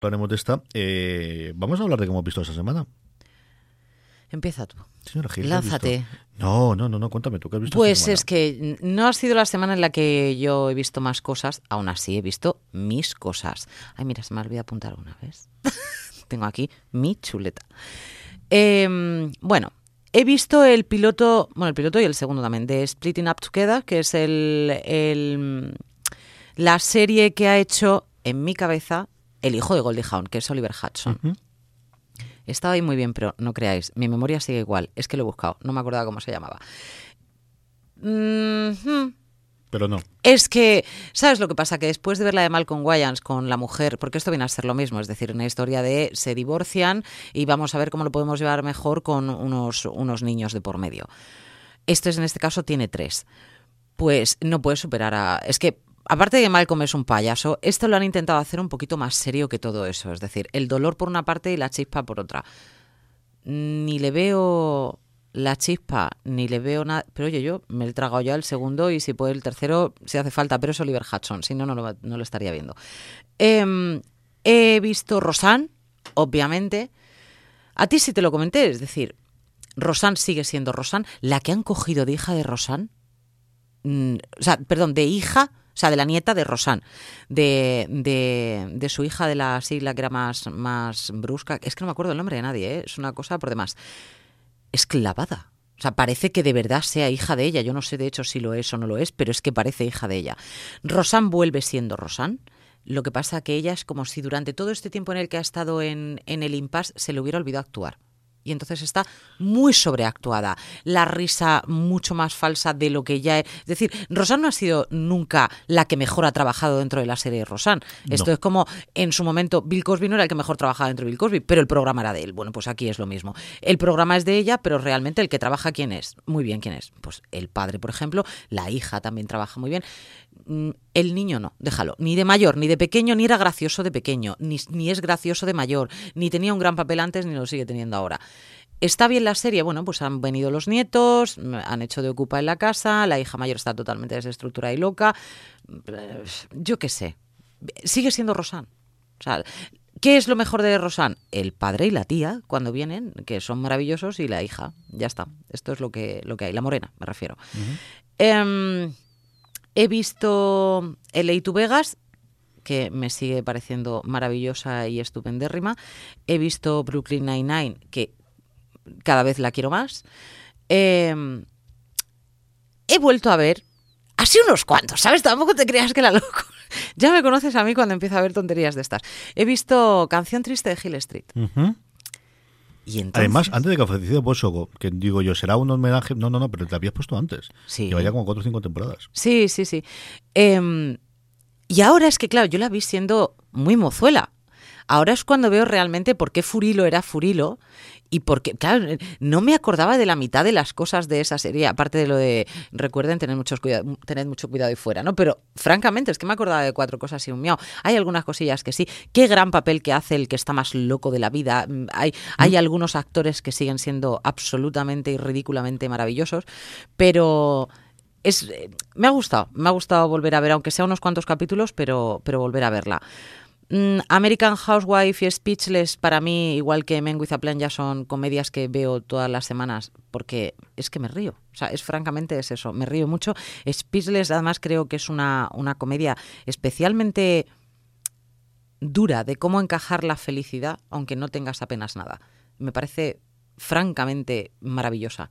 Hablaremos de esta. Eh, vamos a hablar de cómo hemos visto esta semana. Empieza tú. Señora Gil, Lánzate. No, no, no, no, cuéntame tú qué has visto. Pues es que no ha sido la semana en la que yo he visto más cosas, aún así he visto mis cosas. Ay, mira, se me ha olvidado apuntar una vez. <laughs> Tengo aquí mi chuleta. Eh, bueno, he visto el piloto, bueno, el piloto y el segundo también, de Splitting Up Together, que es el, el la serie que ha hecho en mi cabeza el hijo de Goldie Hawn, que es Oliver Hudson. Uh -huh. Estaba ahí muy bien, pero no creáis, mi memoria sigue igual. Es que lo he buscado, no me acordaba cómo se llamaba. Mm -hmm. Pero no. Es que, ¿sabes lo que pasa? Que después de ver la de Malcolm Wayans con la mujer, porque esto viene a ser lo mismo, es decir, una historia de se divorcian y vamos a ver cómo lo podemos llevar mejor con unos, unos niños de por medio. Esto es, en este caso tiene tres. Pues no puede superar a... Es que aparte de que Malcolm es un payaso, esto lo han intentado hacer un poquito más serio que todo eso. Es decir, el dolor por una parte y la chispa por otra. Ni le veo la chispa, ni le veo nada. Pero oye, yo me he tragado ya el segundo y si puede el tercero, si hace falta. Pero es Oliver Hudson, si no, no lo, estaría viendo. Eh, he visto Rosanne, obviamente. A ti sí te lo comenté, es decir, Rosanne sigue siendo Rosanne. La que han cogido de hija de Rosanne. Mm, o sea, perdón, de hija o sea, de la nieta de Rosanne, de, de, de, su hija de la sigla que era más, más brusca, es que no me acuerdo el nombre de nadie, ¿eh? es una cosa por demás, es clavada. O sea, parece que de verdad sea hija de ella. Yo no sé de hecho si lo es o no lo es, pero es que parece hija de ella. Rosanne vuelve siendo Rosanne. Lo que pasa que ella es como si durante todo este tiempo en el que ha estado en, en el impasse se le hubiera olvidado actuar. Y entonces está muy sobreactuada. La risa mucho más falsa de lo que ya es. Es decir, Rosanne no ha sido nunca la que mejor ha trabajado dentro de la serie de Rosanne. Esto es como en su momento Bill Cosby no era el que mejor trabajaba dentro de Bill Cosby, pero el programa era de él. Bueno, pues aquí es lo mismo. El programa es de ella, pero realmente el que trabaja, ¿quién es? Muy bien, ¿quién es? Pues el padre, por ejemplo. La hija también trabaja muy bien. Mm, El niño no, déjalo. Ni de mayor, ni de pequeño, ni era gracioso de pequeño, ni, ni es gracioso de mayor, ni tenía un gran papel antes, ni lo sigue teniendo ahora. ¿Está bien la serie? Bueno, pues han venido los nietos, mm, han hecho de ocupa en la casa, la hija mayor está totalmente desestructurada y loca. Eh, Yo qué sé. Sigue siendo Rosanne. O sea, ¿qué es lo mejor de Rosanne? El padre y la tía, cuando vienen, que son maravillosos, y la hija. Ya está. Esto es lo que, lo que hay. La morena, me refiero. Em, he visto LA to Vegas, que me sigue pareciendo maravillosa y estupendérrima. He visto Brooklyn Nine-Nine, que cada vez la quiero más. Em, he vuelto a ver, así unos cuantos, ¿sabes? Tampoco te creas que la loco. <laughs> Ya me conoces a mí cuando empiezo a ver tonterías de estas. He visto Canción Triste de Hill Street. Y entonces, Además, antes de que fallecido Bosogo, que digo yo, será un homenaje. No, no, no, pero te habías puesto antes. Sí. Lleva ya como cuatro o cinco temporadas. Sí, sí, sí. Em, y ahora es que, claro, yo la vi siendo muy mozuela. Ahora es cuando veo realmente por qué Furilo era Furilo y porque, claro, no me acordaba de la mitad de las cosas de esa serie, aparte de lo de, recuerden, tener, muchos tener mucho cuidado ahí fuera, ¿no? Pero, francamente, es que me acordaba de cuatro cosas y un miau. Hay algunas cosillas que sí. Qué gran papel que hace el que está más loco de la vida. Mm, Hay, hay algunos actores que siguen siendo absolutamente y ridículamente maravillosos, pero es, eh, me ha gustado, me ha gustado volver a ver, aunque sea unos cuantos capítulos, pero, pero volver a verla. Mm, American Housewife y Speechless para mí, igual que Men with a Plan, ya son comedias que veo todas las semanas porque es que me río. O sea, es francamente es eso, me río mucho. Speechless además creo que es una, una comedia especialmente dura de cómo encajar la felicidad aunque no tengas apenas nada. Me parece francamente maravillosa.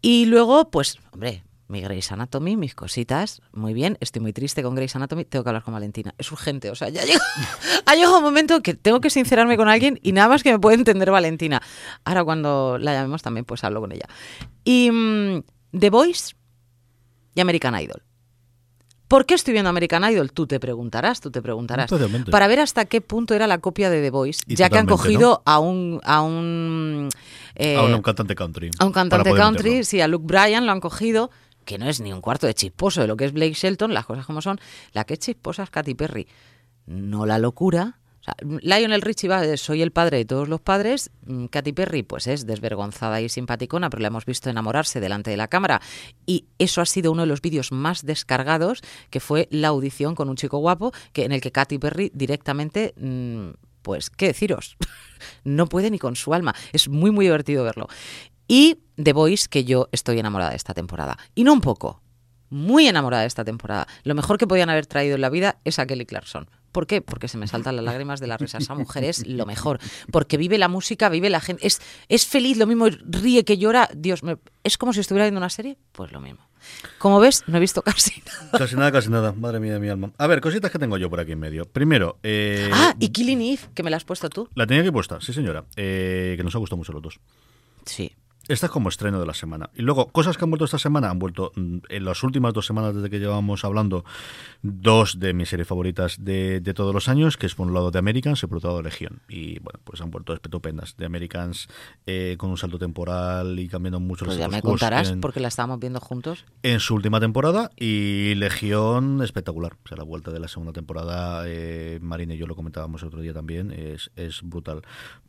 Y luego, pues, hombre, mi Grey's Anatomy, mis cositas, muy bien, estoy muy triste con Grey's Anatomy, tengo que hablar con Valentina. Es urgente, o sea, ya llega, <laughs> ha llegado un momento que tengo que sincerarme con alguien y nada más que me puede entender Valentina. Ahora cuando la llamemos también, pues hablo con ella. Y mm, The Voice y American Idol. ¿Por qué estoy viendo American Idol? Tú te preguntarás, tú te preguntarás. Totalmente. Para ver hasta qué punto era la copia de The Voice, Y ya que han cogido a un... A un eh, a un cantante country. a un cantante country, meterlo. sí, a Luke Bryan lo han cogido, que no es ni un cuarto de chisposo de lo que es Blake Shelton, las cosas como son. La que es chisposa es Katy Perry. No la locura. Lionel Richie va de soy el padre de todos los padres. Mm, Katy Perry, pues es desvergonzada y simpaticona, pero la hemos visto enamorarse delante de la cámara. Y eso ha sido uno de los vídeos más descargados, que fue la audición con un chico guapo, que en el que Katy Perry directamente, mm, pues, ¿qué deciros? <laughs> no puede ni con su alma. Es muy, muy divertido verlo. Y The Voice, que yo estoy enamorada de esta temporada. Y no un poco, muy enamorada de esta temporada. Lo mejor que podían haber traído en la vida es a Kelly Clarkson. ¿Por qué? Porque se me saltan las lágrimas de la risa. Esa mujer es lo mejor. Porque vive la música, vive la gente. Es, es feliz, lo mismo ríe que llora. Dios, me- es como si estuviera viendo una serie. Pues lo mismo. Como ves, no he visto casi nada. Casi nada, casi nada. Madre mía de mi alma. A ver, cositas que tengo yo por aquí en medio. Primero, eh, Ah, y Killing Eve, que me la has puesto tú. la tenía aquí puesta, sí señora. Eh, que nos ha gustado mucho los dos. Sí. Esta es como estreno de la semana. Y luego, cosas que han vuelto esta semana, han vuelto mm, en las últimas dos semanas desde que llevamos hablando, dos de mis series favoritas de, de todos los años, que es por un lado de Americans y por otro lado Legión. Y bueno, pues han vuelto estupendas. De Americans eh, con un salto temporal y cambiando mucho Pues los ya me contarás, en- porque la estábamos viendo juntos. en su última temporada y Legión espectacular. O sea, la vuelta de la segunda temporada, eh, Marina y yo lo comentábamos el otro día también, es, es brutal.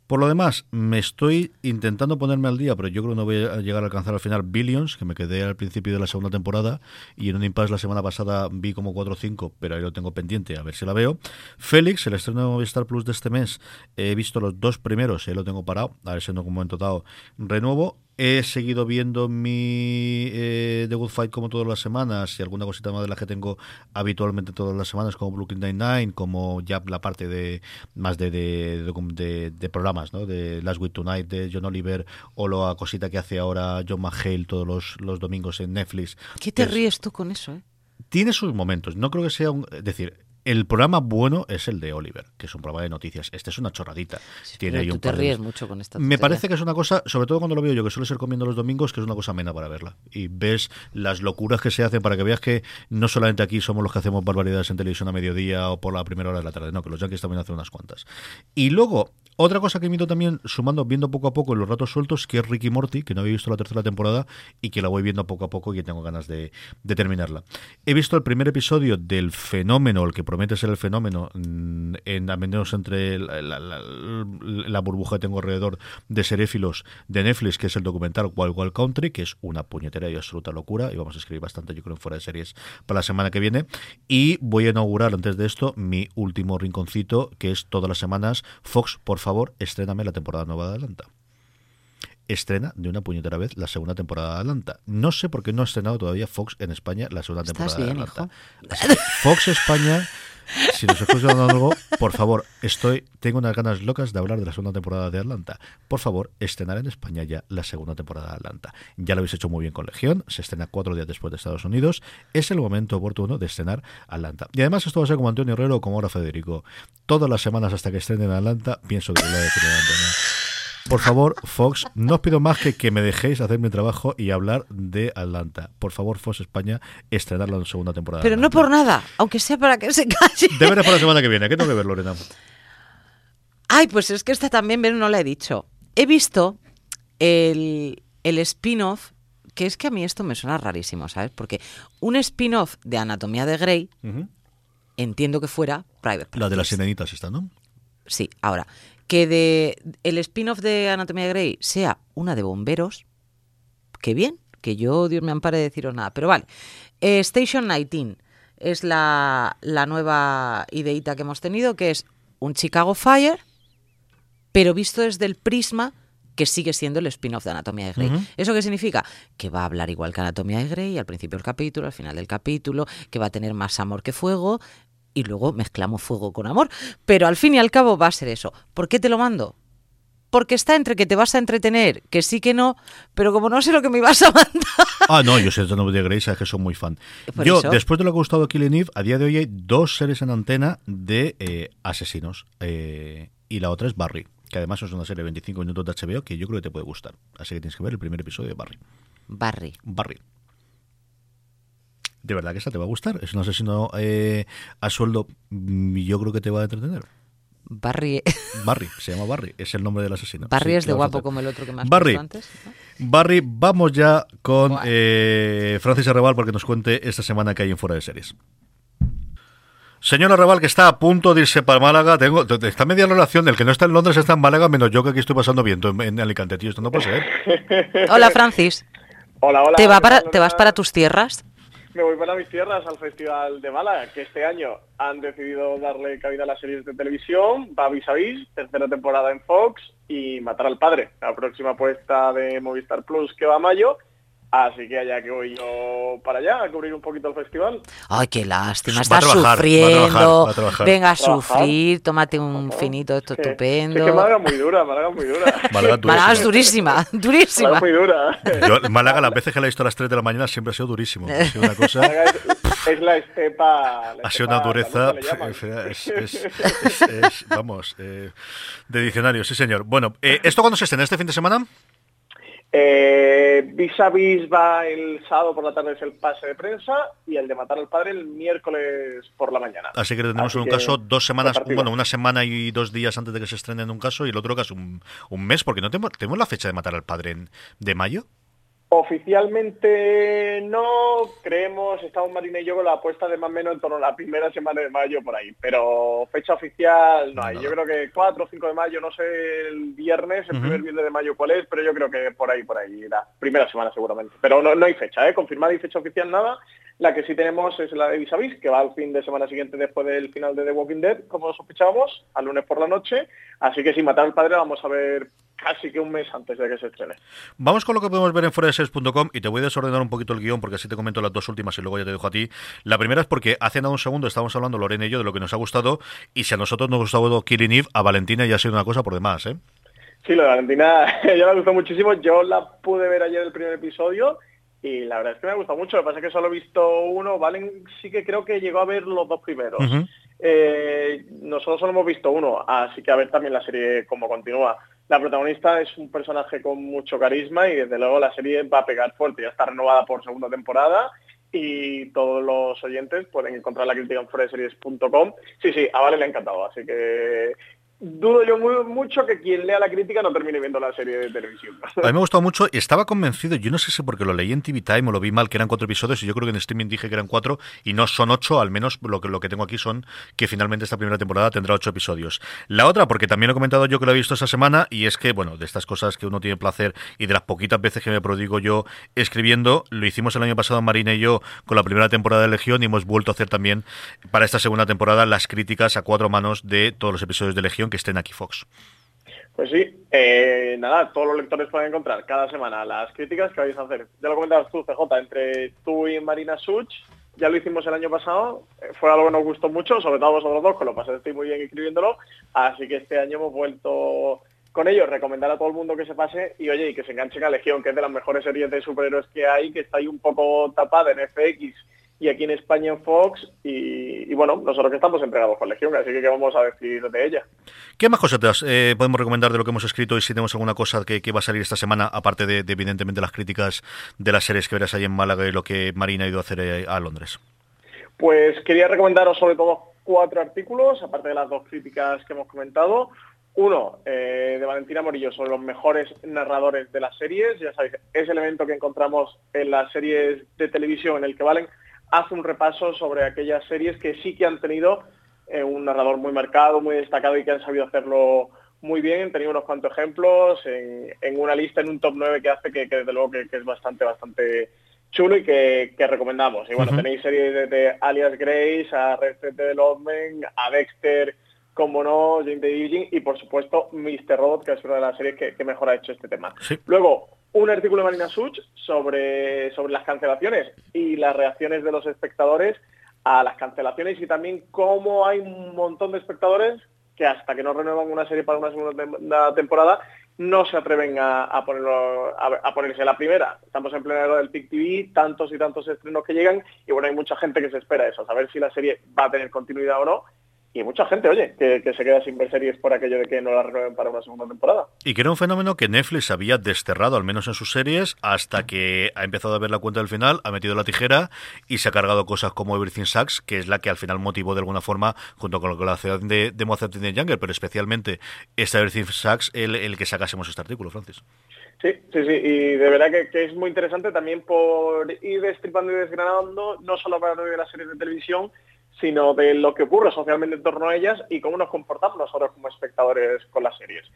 Por lo demás, me estoy intentando ponerme al día, pero yo creo no voy a llegar a alcanzar al final Billions, que me quedé al principio de la segunda temporada y en un impasse la semana pasada vi como 4 o 5, pero ahí lo tengo pendiente, a ver si la veo. Félix, el estreno de Movistar Plus de este mes, he visto los dos primeros, ahí lo tengo parado, a ver si en algún momento dado renuevo. He seguido viendo mi eh, The Good Fight como todas las semanas y alguna cosita más de las que tengo habitualmente todas las semanas, como Brooklyn Nine-Nine, como ya la parte de más de, de, de- de- de programas, ¿no? De Last Week Tonight de John Oliver o la cosita que hace ahora John McHale todos los, los domingos en Netflix. ¿Qué te Es- ríes tú con eso, eh? tiene sus momentos. No creo que sea un. Es decir, El programa bueno es el de Oliver, que es un programa de noticias. Este es una chorradita. Tiene Pero ahí tú un te de- ríes mucho con esta Me parece que es una cosa, sobre todo cuando lo veo yo, que suele ser comiendo los domingos, que es una cosa amena para verla. Y ves las locuras que se hacen para que veas que no solamente aquí somos los que hacemos barbaridades en televisión a mediodía o por la primera hora de la tarde, no, que los yankees también hacen unas cuantas. Y luego, otra cosa que invito también, sumando, viendo poco a poco en los ratos sueltos, que es Ricky Morty, que no había visto la tercera temporada y que la voy viendo poco a poco y que tengo ganas de, terminarla. He visto el primer episodio del fenómeno, el que promete ser el fenómeno, mm, en al menos entre la burbuja que tengo alrededor de seréfilos de Netflix, que es el documental Wild Wild Country, que es una puñetera y absoluta locura, y vamos a escribir bastante, yo creo, en fuera de series para la semana que viene. Y voy a inaugurar antes de esto mi último rinconcito, que es todas las semanas, Fox, por favor, estréname la temporada nueva de Atlanta estrena de una puñetera vez la segunda temporada de Atlanta. No sé por qué no ha estrenado todavía Fox en España la segunda ¿Estás temporada bien, de Atlanta. Fox España, si nos escuchan algo, por favor, estoy tengo unas ganas locas de hablar de la segunda temporada de Atlanta. Por favor, estrenar en España ya la segunda temporada de Atlanta. Ya lo habéis hecho muy bien con Legión, se estrena cuatro días después de Estados Unidos. Es el momento oportuno de estrenar Atlanta. Y además esto va a ser como Antonio Herrero o como ahora Federico. Todas las semanas hasta que estrenen Atlanta, pienso que lo voy a decir. Por favor, Fox, no os pido más que que me dejéis hacer mi trabajo y hablar de Atlanta. Por favor, Fox España, estrenar la segunda temporada. Pero no por nada, aunque sea para que se calle. Deberes para la semana que viene. ¿Qué tengo que ver, Lorena? Ay, pues es que esta también no la he dicho. He visto el, el spin-off, que es que a mí esto me suena rarísimo, ¿sabes? Porque un spin-off de Anatomía de Grey, entiendo que fuera Private La de las Practice. sirenitas está, ¿no? Sí, ahora, que de el spin-off de Anatomía de Grey sea una de bomberos, qué bien, que yo, Dios me ampare de deciros nada, pero vale. Eh, Station 19 es la, la nueva ideita que hemos tenido, que es un Chicago Fire, pero visto desde el prisma que sigue siendo el spin-off de Anatomía de Grey. ¿Eso qué significa? Que va a hablar igual que Anatomía de Grey al principio del capítulo, al final del capítulo, que va a tener más amor que fuego y luego mezclamos fuego con amor. Pero al fin y al cabo va a ser eso. ¿Por qué te lo mando? Porque está entre que te vas a entretener, que sí que no, pero como no sé lo que me ibas a mandar. Ah, no, yo sé de Grey, sabes que soy muy fan. Yo, eso. después de lo que ha gustado Killing Eve, a día de hoy hay dos series en antena de eh, asesinos. eh, y la otra es Barry, que además es una serie de 25 minutos de HBO que yo creo que te puede gustar. Así que tienes que ver el primer episodio de Barry. Barry. Barry. De verdad que esta te va a gustar. Es un asesino eh, a sueldo. mm, Yo creo que te va a entretener. Barry, <laughs> Barry, se llama Barry, es el nombre del asesino. Barry Sí, es de guapo como el otro que me has Barry. antes. ¿no? Barry, vamos ya con eh, Francis Arrebal porque nos cuente esta semana que hay en Fuera de Series. Señor Arrebal, que está a punto de irse para Málaga, tengo, te- te- está media relación, el que no está en Londres está en Málaga, menos yo que aquí estoy pasando viento en, en Alicante, tío, esto no puede ser. Hola, Francis. <laughs> Hola, hola. ¿Te, va ¿qué para, tal, ¿Te vas para tus tierras? Me voy para mis tierras al Festival de Málaga, que este año han decidido darle cabida a las series de televisión, va vis a tercera temporada en Fox y Matar al Padre, la próxima apuesta de Movistar Plus que va a mayo. Así que allá que voy yo para allá a cubrir un poquito el festival. Ay, qué lástima. Va a Estás trabajar, va a sufriendo. trabajar, va a trabajar. Venga a sufrir, tómate un Ajá. finito, esto Sí. estupendo. Sí, que Málaga es muy dura, Málaga es muy dura. Málaga <laughs> Málaga es durísima, durísima. Málaga es muy dura. Yo, Málaga, las veces que la he visto a las 3 de la mañana siempre ha sido durísimo. Ha sido una cosa... Málaga es, es la estepa... la Ha sido estepa una dureza, es, es- es- es- vamos, eh, de diccionario, sí señor. Bueno, eh, ¿esto cuándo se estrena? ¿Este fin de semana? Eh, vis a vis va el sábado por la tarde es el pase de prensa y el de matar al padre el miércoles por la mañana. Así que tenemos en un caso dos semanas, bueno, una semana y dos días antes de que se estrene en un caso y el otro caso un, un mes, porque no tenemos, tenemos la fecha de matar al padre en- de mayo. Oficialmente no creemos, estamos Marina y yo con la apuesta de más o menos en torno a la primera semana de mayo por ahí, pero fecha oficial no hay. Yo creo que 4 o 5 de mayo, no sé el viernes, el primer viernes de mayo cuál es, pero yo creo que por ahí, por ahí, la primera semana seguramente. Pero no, no hay fecha, ¿eh? confirmada y fecha oficial nada. La que sí tenemos es la de Vis a Vis, que va al fin de semana siguiente después del final de The Walking Dead, como sospechábamos, al lunes por la noche. Así que sin matar al padre la vamos a ver casi que un mes antes de que se estrene. Vamos con lo que podemos ver en fueradeseries.com y te voy a desordenar un poquito el guion porque así te comento las dos últimas y luego ya te dejo a ti. La primera es porque hace nada un segundo estábamos hablando Lorena y yo de lo que nos ha gustado y si a nosotros nos ha gustado Killing Eve, a Valentina ya ha sido una cosa por demás, ¿eh? Sí, lo de Valentina <laughs> ya me gustó muchísimo. Yo la pude ver ayer el primer episodio y la verdad es que me ha gustado mucho. Lo que pasa es que solo he visto uno. Valen sí que creo que llegó a ver los dos primeros. Eh, nosotros solo hemos visto uno, así que a ver también la serie cómo continúa. La protagonista es un personaje con mucho carisma y desde luego la serie va a pegar fuerte. Ya está renovada por segunda temporada y todos los oyentes pueden encontrar la crítica en foreseries.com. Sí, sí, a Vale le ha encantado, así que dudo yo muy, mucho que quien lea la crítica no termine viendo la serie de televisión. A mí me gustado mucho estaba convencido, yo no sé si porque lo leí en TV Time o lo vi mal, que eran cuatro episodios y yo creo que en streaming dije que eran cuatro y no son ocho, al menos lo que, lo que tengo aquí son que finalmente esta primera temporada tendrá ocho episodios. La otra, porque también he comentado yo que lo he visto esta semana y es que, bueno, de estas cosas que uno tiene placer y de las poquitas veces que me prodigo yo escribiendo, lo hicimos el año pasado Marina y yo con la primera temporada de Legión y hemos vuelto a hacer también para esta segunda temporada las críticas a cuatro manos de todos los episodios de Legión que estén aquí Fox. Pues sí, eh, nada, todos los lectores pueden encontrar cada semana las críticas que vais a hacer. Ya lo comentabas tú, CJ, entre tú y Marina Such, ya lo hicimos el año pasado, eh, fue algo que nos gustó mucho, sobre todo vosotros dos, que lo pasasteis muy bien escribiéndolo, así que este año hemos vuelto con ello, recomendar a todo el mundo que se pase y oye, y que se enganchen a Legión, que es de las mejores series de superhéroes que hay, que está ahí un poco tapada en FX y aquí en España en Fox y, y bueno, nosotros que estamos entregados con Legión, así que ¿qué vamos a decir de ella? ¿Qué más cosas eh, podemos recomendar de lo que hemos escrito y si tenemos alguna cosa que, que va a salir esta semana, aparte de, de, evidentemente las críticas de las series que verás ahí en Málaga y lo que Marina ha ido a hacer eh, a Londres? Pues quería recomendaros sobre todo cuatro artículos, aparte de las dos críticas que hemos comentado. Uno, eh, de Valentina Morillo, sobre los mejores narradores de las series. Ya sabéis, ese elemento que encontramos en las series de televisión en el que valen hace un repaso sobre aquellas series que sí que han tenido eh, un narrador muy marcado, muy destacado y que han sabido hacerlo muy bien. He tenido unos cuantos ejemplos en, en una lista, en un top 9 que hace que, que desde luego que, que, es bastante, bastante chulo y que, que recomendamos. Y bueno, uh -huh. tenéis series desde Alias Grace a Red Development, a Dexter, como no, Jane de Eugene y por supuesto Mr. Robot, que es una de las series que, que mejor ha hecho este tema. Sí. Luego, un artículo de Marina Such sobre, sobre las cancelaciones y las reacciones de los espectadores a las cancelaciones y también cómo hay un montón de espectadores que hasta que no renuevan una serie para una segunda temporada no se atreven a, a, a, a, ponerse la primera. Estamos en pleno del PIC TV, tantos y tantos estrenos que llegan y bueno, hay mucha gente que se espera eso, saber si la serie va a tener continuidad o no y mucha gente, oye, que, que, se queda sin ver series por aquello de que no la renueven para una segunda temporada. Y que era un fenómeno que Netflix había desterrado, al menos en sus series, hasta que ha empezado a ver la cuenta del final, ha metido la tijera y se ha cargado cosas como Everything Sucks, que es la que al final motivó de alguna forma, junto con la ciudad de, de Mozart y Younger, pero especialmente esta Everything Sucks, el, el que sacásemos este artículo, Francis. Sí, sí, sí, y de verdad que, que, es muy interesante también por ir destripando y desgranando, no solo para de las series de televisión, sino de lo que ocurre socialmente en torno a ellas y cómo nos comportamos nosotros como espectadores con las series.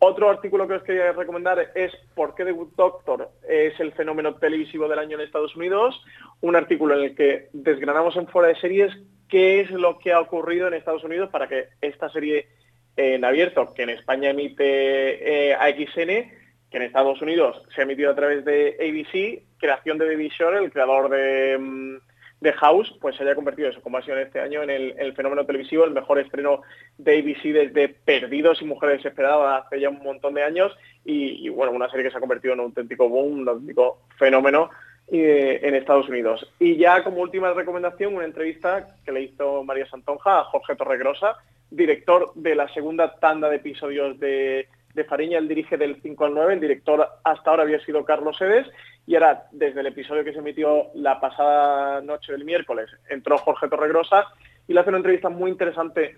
Otro artículo que os quería recomendar es ¿Por qué The Good Doctor es el fenómeno televisivo del año en Estados Unidos? Un artículo en el que desgranamos en fuera de series qué es lo que ha ocurrido en Estados Unidos para que esta serie en abierto, que en España emite eh, AXN, que en Estados Unidos se ha emitido a través de ABC, creación de David Shore, el creador de... Um, de House, pues se haya convertido eso, como ha sido en este año, en el, fenómeno televisivo, el mejor estreno de ABC desde Perdidos y Mujeres Desesperadas hace ya un montón de años y, bueno, una serie que se ha convertido en un auténtico boom, un auténtico fenómeno eh, en Estados Unidos. Y ya como última recomendación, una entrevista que le hizo María Santonja a Jorge Torregrosa, director de la segunda tanda de episodios de, de Fariña, el dirige del 5 al 9, el director hasta ahora había sido Carlos Sedes, y ahora, desde el episodio que se emitió la pasada noche del miércoles, entró Jorge Torregrosa y le hace una entrevista muy interesante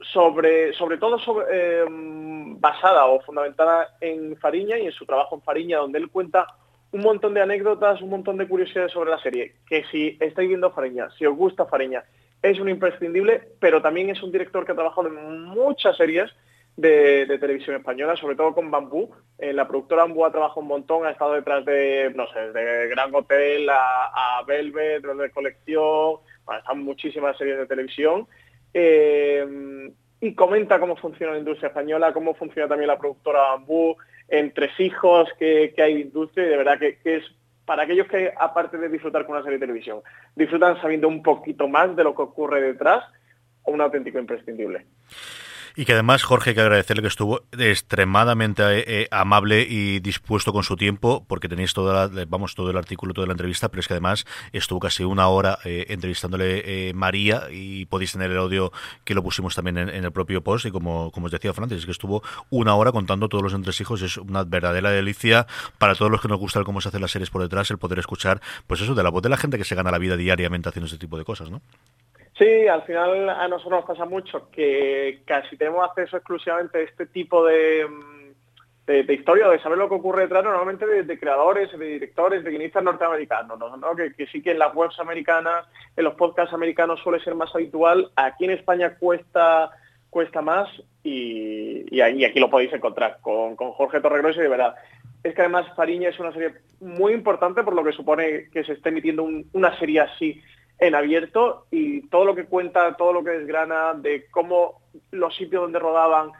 sobre, sobre todo eh, basada o fundamentada en Fariña y en su trabajo en Fariña, donde él cuenta un montón de anécdotas, un montón de curiosidades sobre la serie, que si estáis viendo Fariña, si os gusta Fariña, es un imprescindible, pero también es un director que ha trabajado en muchas series, de, televisión española, sobre todo con Bambú. Eh, la productora Bambú ha trabajado un montón, ha estado detrás de, no sé, de Gran Hotel a, a Velvet, de Colección, bueno, están muchísimas series de televisión. Eh, y comenta cómo funciona la industria española, cómo funciona también la productora Bambú, entre hijos que, que hay de industria, y de verdad que, que es para aquellos que, aparte de disfrutar con una serie de televisión, disfrutan sabiendo un poquito más de lo que ocurre detrás, un auténtico imprescindible. Y que además, Jorge, hay que agradecerle que estuvo extremadamente eh, amable y dispuesto con su tiempo, porque tenéis toda la- vamos, todo el artículo, toda la entrevista, pero es que además estuvo casi una hora eh, entrevistándole eh, María y podéis tener el audio que lo pusimos también en, el propio post. Y como, como os decía Francis, es que estuvo una hora contando todos los entresijos. Es una verdadera delicia para todos los que nos gusta cómo se hacen las series por detrás, el poder escuchar, pues eso, de la voz de la gente que se gana la vida diariamente haciendo este tipo de cosas, ¿no? Sí, al final a nosotros nos pasa mucho que casi tenemos acceso exclusivamente a este tipo de, mm, de, historia, de saber lo que ocurre detrás normalmente de, creadores, de directores, de guionistas norteamericanos, ¿no? ¿no? Que, sí que en las webs americanas, en los podcasts americanos suele ser más habitual, aquí en España cuesta cuesta más y, aquí lo podéis encontrar con, con Jorge Torregrosa y de verdad. Es que además Fariña es una serie muy importante por lo que supone que se esté emitiendo un- una serie así en abierto y todo lo que cuenta, todo lo que desgrana de cómo los sitios donde rodaban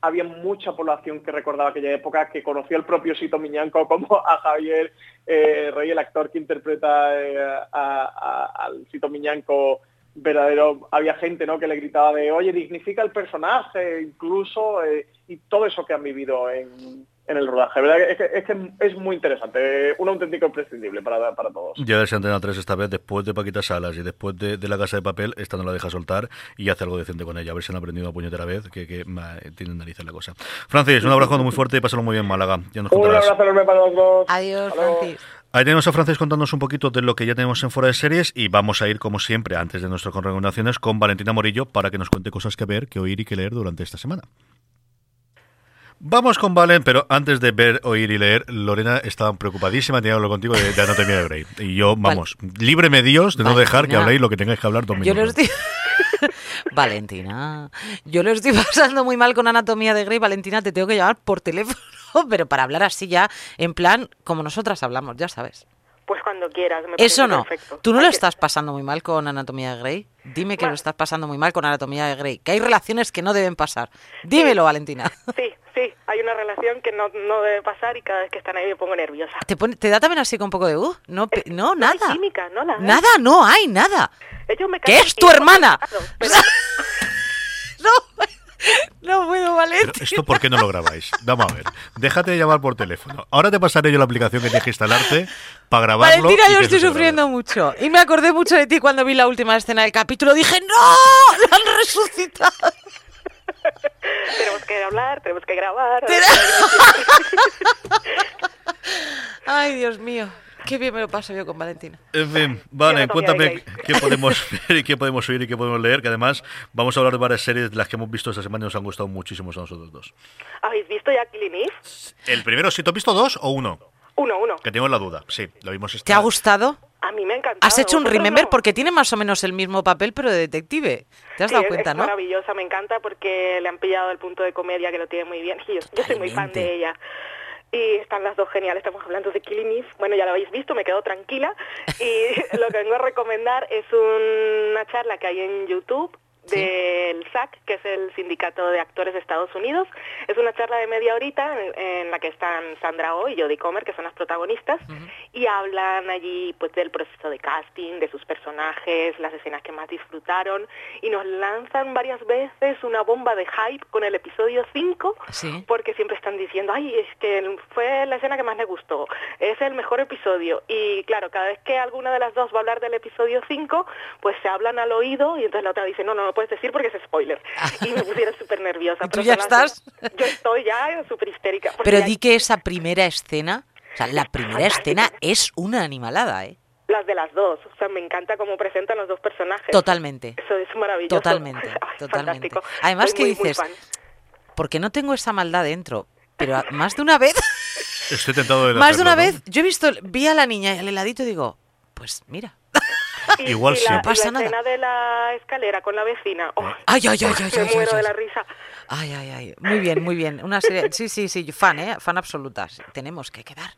había mucha población que recordaba aquella época, que conocía el propio Sito Miñanco <laughs> como a Javier eh, Rey, el actor que interpreta eh, al Sito Miñanco verdadero. Había gente ¿no? que le gritaba de, oye, dignifica el personaje, incluso, eh, y todo eso que han vivido en, en el rodaje. ¿verdad? Es, que, es que es muy interesante, un auténtico imprescindible para, para todos. Ya a ver si Antena 3 esta vez, después de Paquita Salas y después de, de La Casa de Papel, esta no la deja soltar y hace algo decente con ella. A ver si han aprendido una puñetera vez, que, que ma, tienen narices la cosa. Francis, un abrazo muy fuerte y pásalo muy bien en Málaga. Ya nos Un contarás. abrazo enorme para los dos. Adiós. Francis. Ahí tenemos a Francis contándonos un poquito de lo que ya tenemos en fuera de series y vamos a ir, como siempre, antes de nuestras recomendaciones, con Valentina Morillo para que nos cuente cosas que ver, que oír y que leer durante esta semana. Vamos con Valen, pero antes de ver, oír y leer, Lorena estaba preocupadísima, tenía que hablar contigo de, de Anatomía de Grey. Y yo, vamos, líbreme Dios de no dejar que habléis lo que tengáis que hablar dos Yo lo minutos. estoy... <laughs> Valentina, yo lo estoy <laughs> pasando muy mal con Anatomía de Grey. Valentina, te tengo que llamar por teléfono, <laughs> pero para hablar así ya, en plan, como nosotras hablamos, ya sabes. Pues cuando quieras. Me Eso no. perfecto. ¿Tú no lo estás pasando muy mal con Anatomía de Grey? Dime que Bueno. lo estás pasando muy mal con Anatomía de Grey. Que hay relaciones que no deben pasar. Dímelo, Valentina. <laughs> Sí, sí, hay una relación que no, no debe pasar y cada vez que están ahí me pongo nerviosa. ¿Te, pone- te da también así con un poco de... Uh, no, pe- no, No hay nada. química, no la hay. Nada, no hay nada. Ellos me ¿Qué es tu hermana? pero- <laughs> No, <laughs> no puedo, Pero Valentina. ¿Esto por qué no lo grabáis? Vamos a ver. Déjate de llamar por teléfono. Ahora te pasaré yo la aplicación que tienes que instalarte para grabarlo. Valentina, y yo estoy sufriendo mucho. Y me acordé mucho de ti cuando vi la última escena del capítulo. Dije, ¡No! ¡Lo han resucitado! <laughs> tenemos que hablar, tenemos que grabar. <laughs> Ay, Dios mío. Qué bien me lo paso yo con Valentina. En fin, vale, Anatomía cuéntame qué podemos <laughs> ver y qué podemos oír y qué podemos leer, que además vamos a hablar de varias series de las que hemos visto esta semana y nos han gustado muchísimo a nosotros dos. ¿Habéis visto ya Killing Eve? El primero, si te has visto dos o uno, Uno, uno. que tengo la duda. Sí, lo vimos esta ¿Te ha gustado? A mí me ha encantado. Has hecho un ¿Vosotros remember no? porque tiene más o menos el mismo papel, pero de detective. ¿Te has Sí, dado es- cuenta, es no? maravillosa, me encanta porque le han pillado el punto de comedia que lo tiene muy bien. Y <laughs> yo, yo soy muy fan de ella. Y están las dos geniales, estamos hablando de Killing Eve. Bueno, ya lo habéis visto, me quedo tranquila. <laughs> Y lo que vengo a recomendar es una charla que hay en YouTube del SAC, que es el Sindicato de Actores de Estados Unidos. Es una charla de media horita en, en la que están Sandra Oh y Jodie Comer, que son las protagonistas, y hablan allí pues del proceso de casting, de sus personajes, las escenas que más disfrutaron, y nos lanzan varias veces una bomba de hype con el episodio 5, Sí. porque siempre están diciendo, ay, es que fue la escena que más me gustó, es el mejor episodio. Y claro, cada vez que alguna de las dos va a hablar del episodio 5, pues se hablan al oído y entonces la otra dice, no, no lo puedes decir porque es spoiler. <laughs> Y me pusieron súper nerviosa. ¿Y tú pero ya las- estás? Yo estoy ya súper histérica. Pero di que esa primera escena, o sea, la primera escena es una animalada, ¿eh? Las de las dos, o sea, me encanta cómo presentan los dos personajes. Totalmente. Eso es maravilloso. Totalmente, <laughs> Ay, totalmente. fantástico. Además Soy que muy, muy dices, porque no tengo esa maldad dentro, pero a- más de una vez, <laughs> Estoy tentado de más de una vez, yo he visto, vi a la niña al heladito y digo, pues mira. <laughs> Y- Igual y sí. la, No pasa y la nada. escena de la escalera con la vecina. oh, Ay, ay, ay, ay, me ay, muero ay, de la ay. risa. Ay, ay, ay. Muy bien, muy bien. Una serie, sí, sí, sí, fan, ¿eh? Fan absoluta. Tenemos que quedar.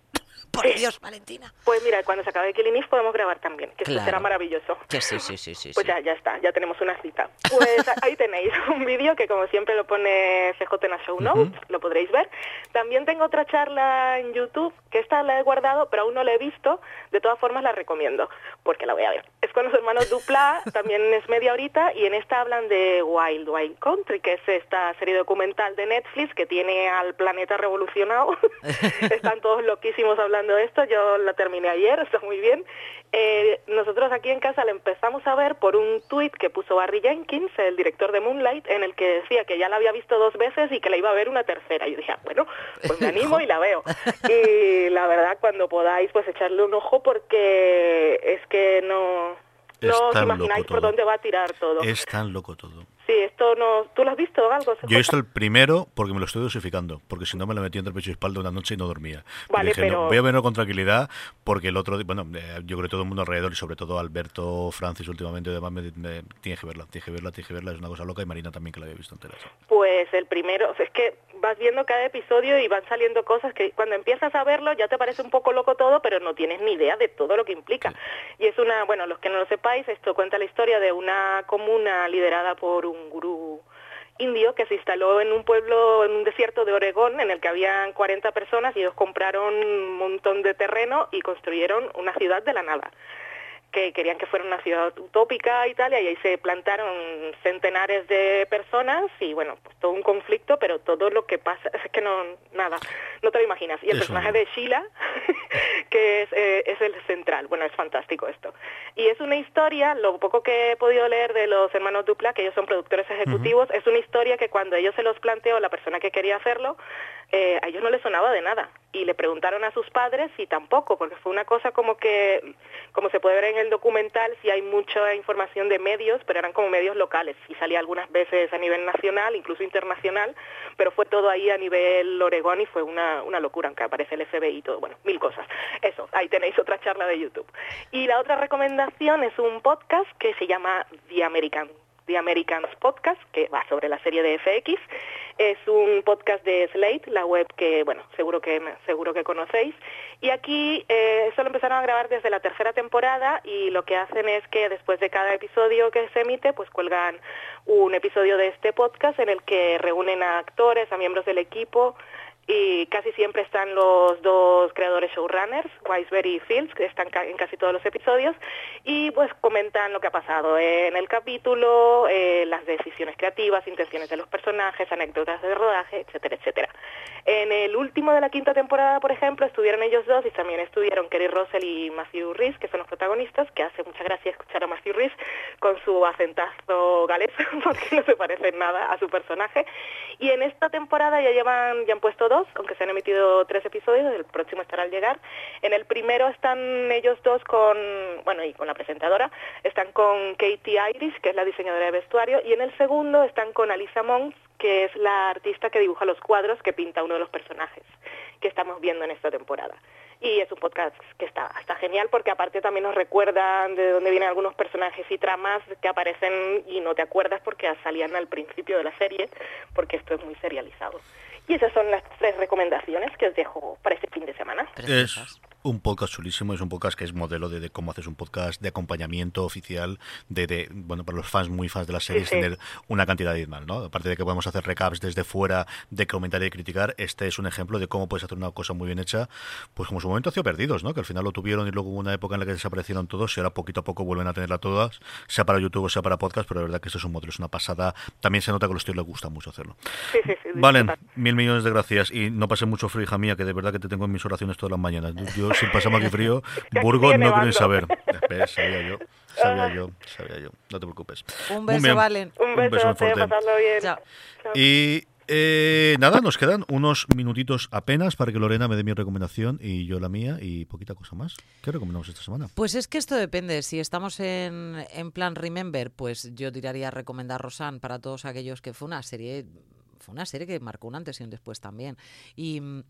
Por Dios, Valentina. Pues mira, cuando se acabe Killing Eve podemos grabar también, que Claro. será maravilloso. Que sí, sí, sí, sí. Pues sí. ya, ya está, ya tenemos una cita. Pues <laughs> ahí tenéis un vídeo que como siempre lo pone CJ en la show notes, lo podréis ver. También tengo otra charla en YouTube, que esta la he guardado, pero aún no la he visto. De todas formas la recomiendo, porque la voy a ver. Es con los hermanos Dupla, <laughs> también es media horita, y en esta hablan de Wild Wild Country, que es esta serie documental de Netflix que tiene al planeta revolucionado. <laughs> Están todos loquísimos hablando esto, yo la terminé ayer, <laughs> está muy bien. Eh, nosotros aquí en casa la empezamos a ver por un tuit que puso Barry Jenkins, el director de Moonlight, en el que decía que ya la había visto dos veces y que la iba a ver una tercera. Y yo dije, ah, bueno, pues me <laughs> animo y la veo. <laughs> Y la verdad, cuando podáis, pues echarle un ojo porque es que no, no os imagináis por dónde va a tirar todo. Es tan loco todo. Sí, esto no... ¿Tú lo has visto o algo? Yo he visto el primero porque me lo estoy dosificando, porque si no me lo metí entre pecho y espalda una noche y no dormía. Vale, dije, no, pero- voy a verlo con tranquilidad, porque el otro, bueno, eh, yo creo que todo el mundo alrededor y sobre todo Alberto Francis últimamente y demás, me, me- tiene que verla, tiene que verla, tiene que verla, es una cosa loca y Marina también que la había visto entera. Pues el primero, o sea, es que vas viendo cada episodio y van saliendo cosas que cuando empiezas a verlo ya te parece un poco loco todo, pero no tienes ni idea de todo lo que implica. Y es una, bueno, los que no lo sepáis, esto cuenta la historia de una comuna liderada por un gurú indio que se instaló en un pueblo, en un desierto de Oregón, en el que habían 40 personas y ellos compraron un montón de terreno y construyeron una ciudad de la nada que querían que fuera una ciudad utópica y tal, y ahí se plantaron centenares de personas y bueno, pues todo un conflicto, pero todo lo que pasa, <laughs> es que no, nada, no te lo imaginas. Y el Eso personaje de Sheila, <laughs> que es, eh, es el central, bueno, es fantástico esto. Y es una historia, lo poco que he podido leer de los hermanos Dupla, que ellos son productores ejecutivos, es una historia que cuando ellos se los planteó, la persona que quería hacerlo, eh, a ellos no les sonaba de nada. Y le preguntaron a sus padres y tampoco, porque fue una cosa como que, como se puede ver en el documental, sí hay mucha información de medios, pero eran como medios locales. Y salía algunas veces a nivel nacional, incluso internacional, pero fue todo ahí a nivel Oregón y fue una, una locura, aunque aparece el FBI y todo, bueno, mil cosas. Eso, ahí tenéis otra charla de YouTube. Y la otra recomendación es un podcast que se llama The American The Americans Podcast, que va sobre la serie de FX. Es un podcast de Slate, la web que, bueno, seguro que seguro que conocéis. Y aquí eh, eso lo empezaron a grabar desde la tercera temporada y lo que hacen es que después de cada episodio que se emite, pues cuelgan un episodio de este podcast en el que reúnen a actores, a miembros del equipo, y casi siempre están los dos creadores showrunners, Wiseberry y Fields, que están en casi todos los episodios, y pues comentan lo que ha pasado en el capítulo, eh, las decisiones creativas, intenciones de los personajes, anécdotas de rodaje, etcétera, etcétera. En el último de la quinta temporada, por ejemplo, estuvieron ellos dos y también estuvieron Kerry Russell y Matthew Rhys, que son los protagonistas, que hace mucha gracia escuchar a Matthew Rhys con su acentazo galés, <laughs> porque no se parece nada a su personaje. Y en esta temporada ya llevan, ya han puesto dos, aunque se han emitido tres episodios, el próximo estará al llegar. En el primero están ellos dos con, bueno, y con la presentadora, están con Katie Irish, que es la diseñadora de vestuario, y en el segundo están con Alisa Mons, que es la artista que dibuja los cuadros que pinta uno de los personajes que estamos viendo en esta temporada. Y es un podcast que está, está genial porque aparte también nos recuerdan de dónde vienen algunos personajes y tramas que aparecen y no te acuerdas porque salían al principio de la serie, porque esto es muy serializado. Y esas son las tres recomendaciones que os dejo para este fin de semana. Es un podcast chulísimo, es un podcast que es modelo de, de cómo haces un podcast de acompañamiento oficial, de, de, bueno, para los fans, muy fans de la serie, Sí, sí. tener una cantidad adicional, ¿no? Aparte de que podemos hacer recaps desde fuera, de comentar y de criticar, este es un ejemplo de cómo puedes hacer una cosa muy bien hecha, pues como su momento hacía Perdidos, ¿no? Que al final lo tuvieron y luego hubo una época en la que desaparecieron todos y ahora poquito a poco vuelven a tenerla todas, sea para YouTube o sea para podcast, pero la verdad que esto es un modelo, es una pasada. También se nota que a los tíos les gusta mucho hacerlo. Sí, sí, sí. Valen, mil millones de gracias y no pase mucho frío, hija mía, que de verdad que te tengo en mis oraciones todas las mañanas. Yo, si pasamos aquí frío, <laughs> Burgos no quiero saber. Sabía yo, sabía yo, sabía yo. No te preocupes. Un Muy beso, bien. Valen. Un beso, muy te fuerte. pasadlo bien. Chao. Y eh, nada, nos quedan unos minutitos apenas para que Lorena me dé mi recomendación y yo la mía y poquita cosa más. ¿Qué recomendamos esta semana? Pues es que esto depende. Si estamos en, en plan Remember, pues yo tiraría a recomendar Rosanne para todos aquellos que fue una serie, fue una serie que marcó un antes y un después también. Y mm,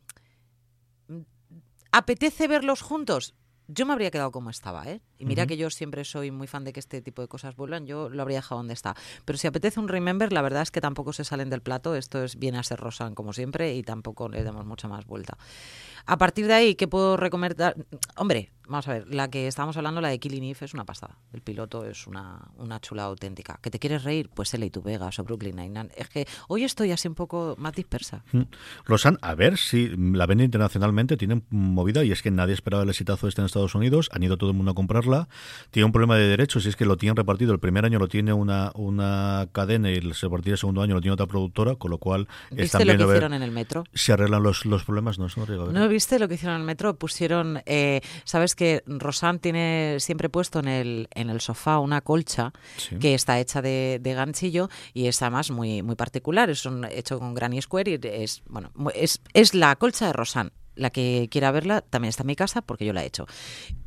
apetece verlos juntos. Yo me habría quedado como estaba, ¿eh? Y mira que yo siempre soy muy fan de que este tipo de cosas vuelvan, yo lo habría dejado donde está. Pero si apetece un Remember, la verdad es que tampoco se salen del plato. Esto es viene a ser Rosan como siempre y tampoco le damos mucha más vuelta. A partir de ahí, ¿qué puedo recomendar? Hombre, vamos a ver, la que estábamos hablando, la de Killing Eve, es una pasada. El piloto es una, una chula auténtica. ¿Que te quieres reír? Pues L.A. tu Vegas o Brooklyn Nine-Nine. Es que hoy estoy así un poco más dispersa. Mm. Rosan, a ver si la vende internacionalmente, tiene movida y es que nadie esperaba el exitazo este en Estados Unidos, han ido todo el mundo a comprarla, tiene un problema de derechos y es que lo tienen repartido, el primer año lo tiene una, una cadena y el, se el segundo año lo tiene otra productora, con lo cual ¿Viste lo que ver hicieron en el metro? si arreglan los, los problemas, no, eso no. ¿No viste lo que hicieron en el metro? Pusieron, eh, sabes que Rosan tiene siempre puesto en el, en el sofá una colcha Sí. que está hecha de, de ganchillo y es además muy, muy particular. Es un, hecho con Granny Square y es, bueno, es, es la colcha de Rosan. La que quiera verla también está en mi casa porque yo la he hecho.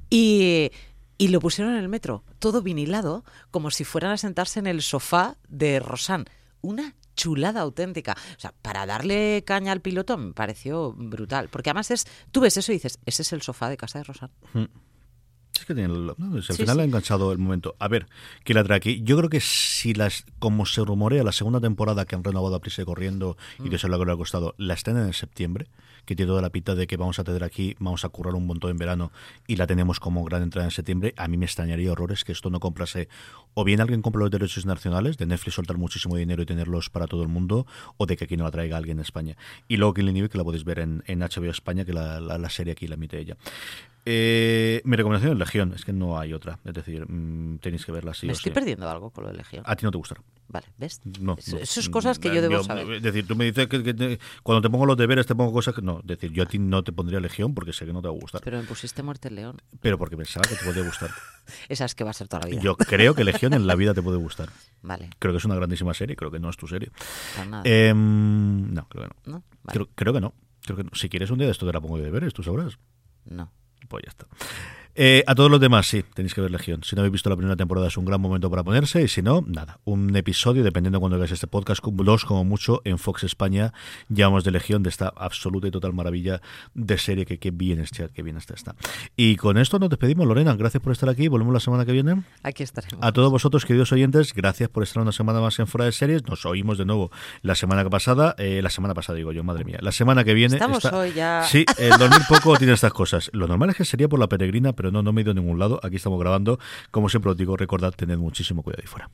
Y, y lo pusieron en el metro, todo vinilado, como si fueran a sentarse en el sofá de Rosan. Una chulada auténtica. O sea, para darle caña al piloto me pareció brutal. Porque además es, tú ves eso y dices, ese es el sofá de casa de Rosan. Es que tiene el- no, al Sí, final sí. ha enganchado el momento. A ver, ¿quién la trae aquí? Yo creo que si las, como se rumorea, la segunda temporada que han renovado a prisa y corriendo y Mm. que eso es lo que le ha costado, la estrenan en septiembre, que tiene toda la pinta de que vamos a tener aquí, vamos a currar un montón en verano y la tenemos como gran entrada en septiembre, a mí me extrañaría horrores que esto no comprase o bien alguien compra los derechos nacionales, de Netflix soltar muchísimo dinero y tenerlos para todo el mundo, o de que aquí no la traiga alguien en España. Y luego Killing Eve, que la podéis ver en, en HBO España, que la, la, la serie aquí la emite ella. Eh, mi recomendación es Legión, es que no hay otra. Es decir, mm, tenéis que verla sí me o estoy sí. perdiendo algo con lo de Legión. A ti no te gustará. Vale, ¿ves? No, Eso- no. eso es cosas que yo debo saber. Es decir, tú me dices que, que te- cuando te pongo los deberes te pongo cosas que no. Es decir, yo a ti no te pondría Legión porque sé que no te va a gustar. Pero me pusiste Muerte el León. Pero porque pensaba que te podría gustar. <laughs> Esa es que va a ser toda la vida. Yo creo que Legión en la vida te puede gustar. Vale, Creo que es una grandísima serie, creo que no es tu serie. Em, no, creo que no. ¿No? Vale. Creo, creo que no. Creo que no. Si quieres un día de esto te la pongo de deberes, tú sabrás. No. Pues ya está. Eh, a todos los demás, sí, tenéis que ver Legión. Si no habéis visto la primera temporada, es un gran momento para ponerse. Y si no, nada. Un episodio, dependiendo de cuando veáis este podcast, dos como mucho, en Fox España, llamamos de Legión, de esta absoluta y total maravilla de serie que, que bien está, que bien está, está. Y con esto nos despedimos, Lorena. Gracias por estar aquí. Volvemos la semana que viene. Aquí estaremos. A todos vosotros, queridos oyentes, gracias por estar una semana más en Fuera de Series. Nos oímos de nuevo la semana pasada. eh, la semana pasada, digo yo, madre mía. La semana que viene. Estamos hoy ya. Sí, el dormir <laughs> poco tiene estas cosas. Lo normal es que sería por la peregrina, pero no, no me he ido a ningún lado. Aquí estamos grabando. Como siempre os digo, recordad, tened muchísimo cuidado ahí fuera.